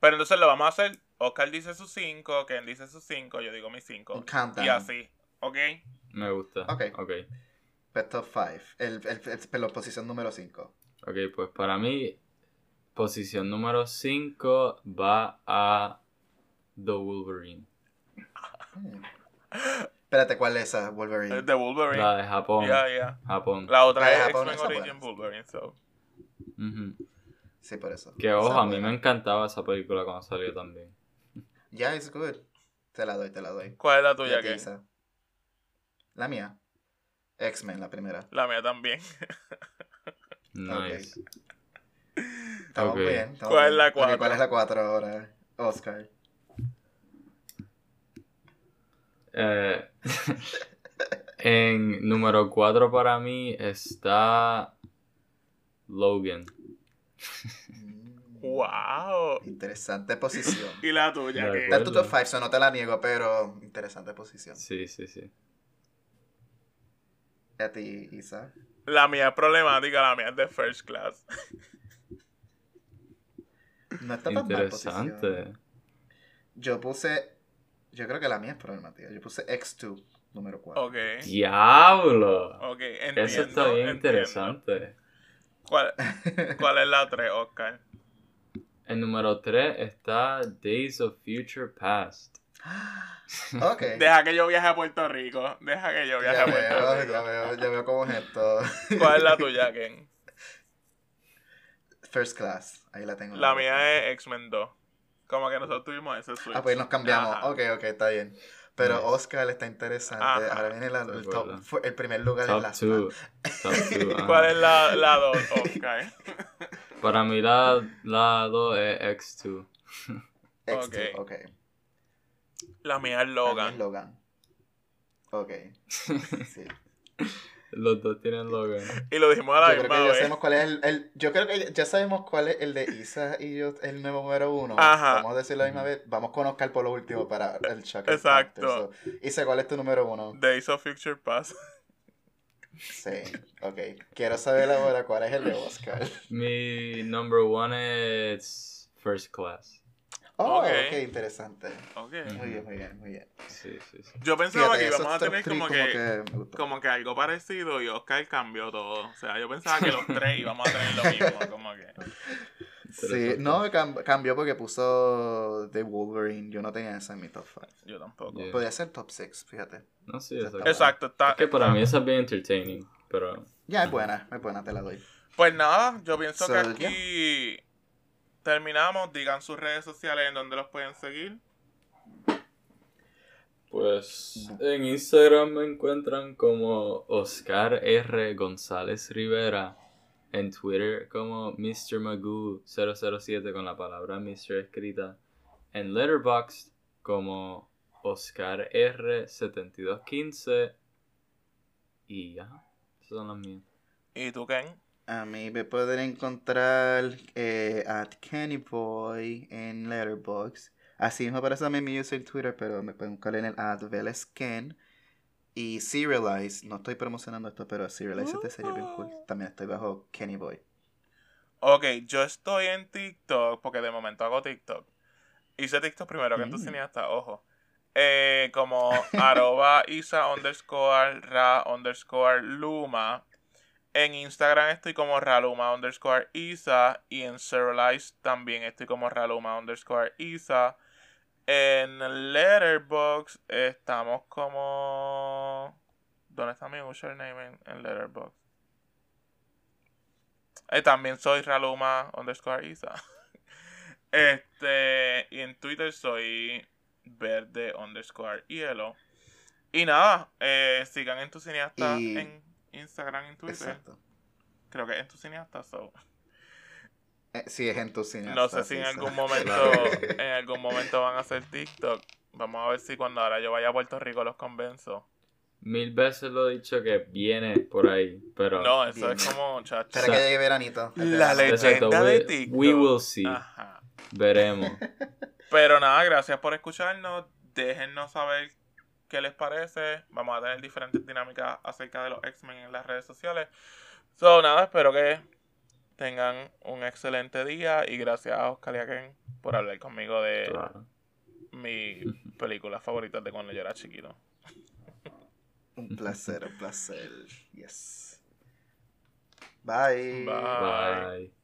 Pero entonces lo vamos a hacer. Oscar dice sus 5, Ken dice sus 5, yo digo mis 5. un countdown. Y así. ¿Ok? Me gusta. Ok. ok. Pues top 5. El, el, el- la posición número 5. Ok, pues para mí, posición número 5 va a The Wolverine. Espérate, ¿cuál es esa? Wolverine. Es de Wolverine. La de Japón. Ya, ya. Japón. La otra La de es Japón, X-Men Origin buena. Wolverine. So. Ujú. Sí, por eso. Que ojo, a mí buena. me encantaba esa película cuando salió también. Yeah, it's good. Te la doy, te la doy. ¿Cuál es la ¿Y tuya? Isa? La mía. X-Men, la primera. La mía también. Nice. Estamos bien. estamos ¿Cuál es bien. la cuatro? ¿Cuál es la 4 ahora? Oscar. Eh, en número 4 para mí está Logan. ¡Wow! Interesante posición. ¿Y la tuya? Está en tu top acuerdo. 5, so no te la niego, pero interesante posición. Sí, sí, sí. ¿Y a ti, Isa? La mía es problemática, la mía es de First Class. No está tan mal posición. Interesante. Yo puse. Yo creo que la mía es problemática. Yo puse X2, número 4. Ok. ¡Diablo! Ok, entiendo. Eso está bien entiendo. interesante. ¿Cuál, ¿Cuál es la 3, Oscar? En número 3 está Days of Future Past. ok. Deja que yo viaje a Puerto Rico. Deja que yo viaje Ya a Puerto veo, Rico. ya veo, ya veo cómo es esto. ¿Cuál es la tuya, Ken? First Class. Ahí la tengo. La mía es X-Men 2. Como que nosotros tuvimos ese switch. Ah, pues nos cambiamos. Ajá. Ok, ok, está bien. Pero Nice. Oscar está interesante. Ajá. Ahora viene la- el, top, el primer lugar en Top la 2. Top 2. ¿Cuál es la, la dos, Oscar? Para mí la, la 2 es X2. X2, ok. La mía es Logan. Logan. Ok. Sí. Los dos tienen Logan. Y lo dijimos a la Yo creo misma que ya vez. sabemos cuál es el, el- Yo creo que ya sabemos cuál es el de Isa y yo, el nuevo número uno. Ajá. Vamos a decirlo a la misma vez. Vamos con Oscar por lo último para el shock. Exacto. factor. So, Isa, ¿cuál es tu número uno? Days of Future Past. Sí. Ok. Quiero saber ahora cuál es el de Oscar. Mi number one es First Class. Oh, Ok. ok, interesante. Ok. Muy bien, muy bien, muy bien. Sí, sí, sí. Yo pensaba Fíjate, que íbamos a tener three como que, como que algo parecido y Oscar cambió todo. O sea, yo pensaba que los tres íbamos a tener lo mismo. Como que. Sí, no, cam- cambió porque puso The Wolverine. Yo no tenía esa en mi top 5. Yo tampoco. Yeah. Podría ser top 6, fíjate. No, sí, exacto. Exacto, está. Es que para está- mí esa es bien entertaining, pero Ya, es buena, es buena, te la doy. Pues nada, yo pienso So, que aquí terminamos. Digan sus redes sociales en donde los pueden seguir. pues en Instagram me encuentran como Oscar R. González Rivera. En Twitter como Mr. Magoo 007 con la palabra Mr. escrita. En Letterboxd como Oscar R. 7215. Y ya, esas son las mías. ¿Y tú, Ken? A mí me pueden encontrar eh, at Kennyboy en Letterboxd. Así mismo aparece también mi user en Twitter, pero me pueden buscar en el at Velesken. Y Serialize, no estoy promocionando esto, pero Serialize este sería bien cool. También estoy bajo Kennyboy. Ok, yo estoy en TikTok porque de momento hago TikTok. Hice TikTok primero que en tu Mm. cineasta, ojo. Eh, como arroba isa underscore ra underscore luma. En Instagram estoy como raluma underscore isa. Y en Serialize también estoy como raluma underscore isa. En Letterboxd estamos como... ¿Dónde está mi username en, en Letterboxd? Eh, también soy Raluma underscore Isa. Este, y en Twitter soy verde underscore hielo. Y nada, eh, sigan en tu cineasta Y- en Instagram y Twitter. Exacto. Creo que en tu cineasta, so. Eh, sí, es en tu cine. No sé si en algún momento, en algún momento van a hacer TikTok. Vamos a ver si cuando ahora yo vaya a Puerto Rico los convenzo. Mil veces lo he dicho que viene por ahí, pero... No, eso es como, chacho. Espera que llegue veranito. La leyenda de we, TikTok. we will see. Ajá. Veremos. Pero nada, gracias por escucharnos. Déjennos saber qué les parece. Vamos a tener diferentes dinámicas acerca de los X-Men en las redes sociales. So, nada, espero que tengan un excelente día. Y gracias a Oscar y a Ken por hablar conmigo de Claro. mi película favorita de cuando yo era chiquito. Un placer, un placer. Yes. Bye. Bye. Bye.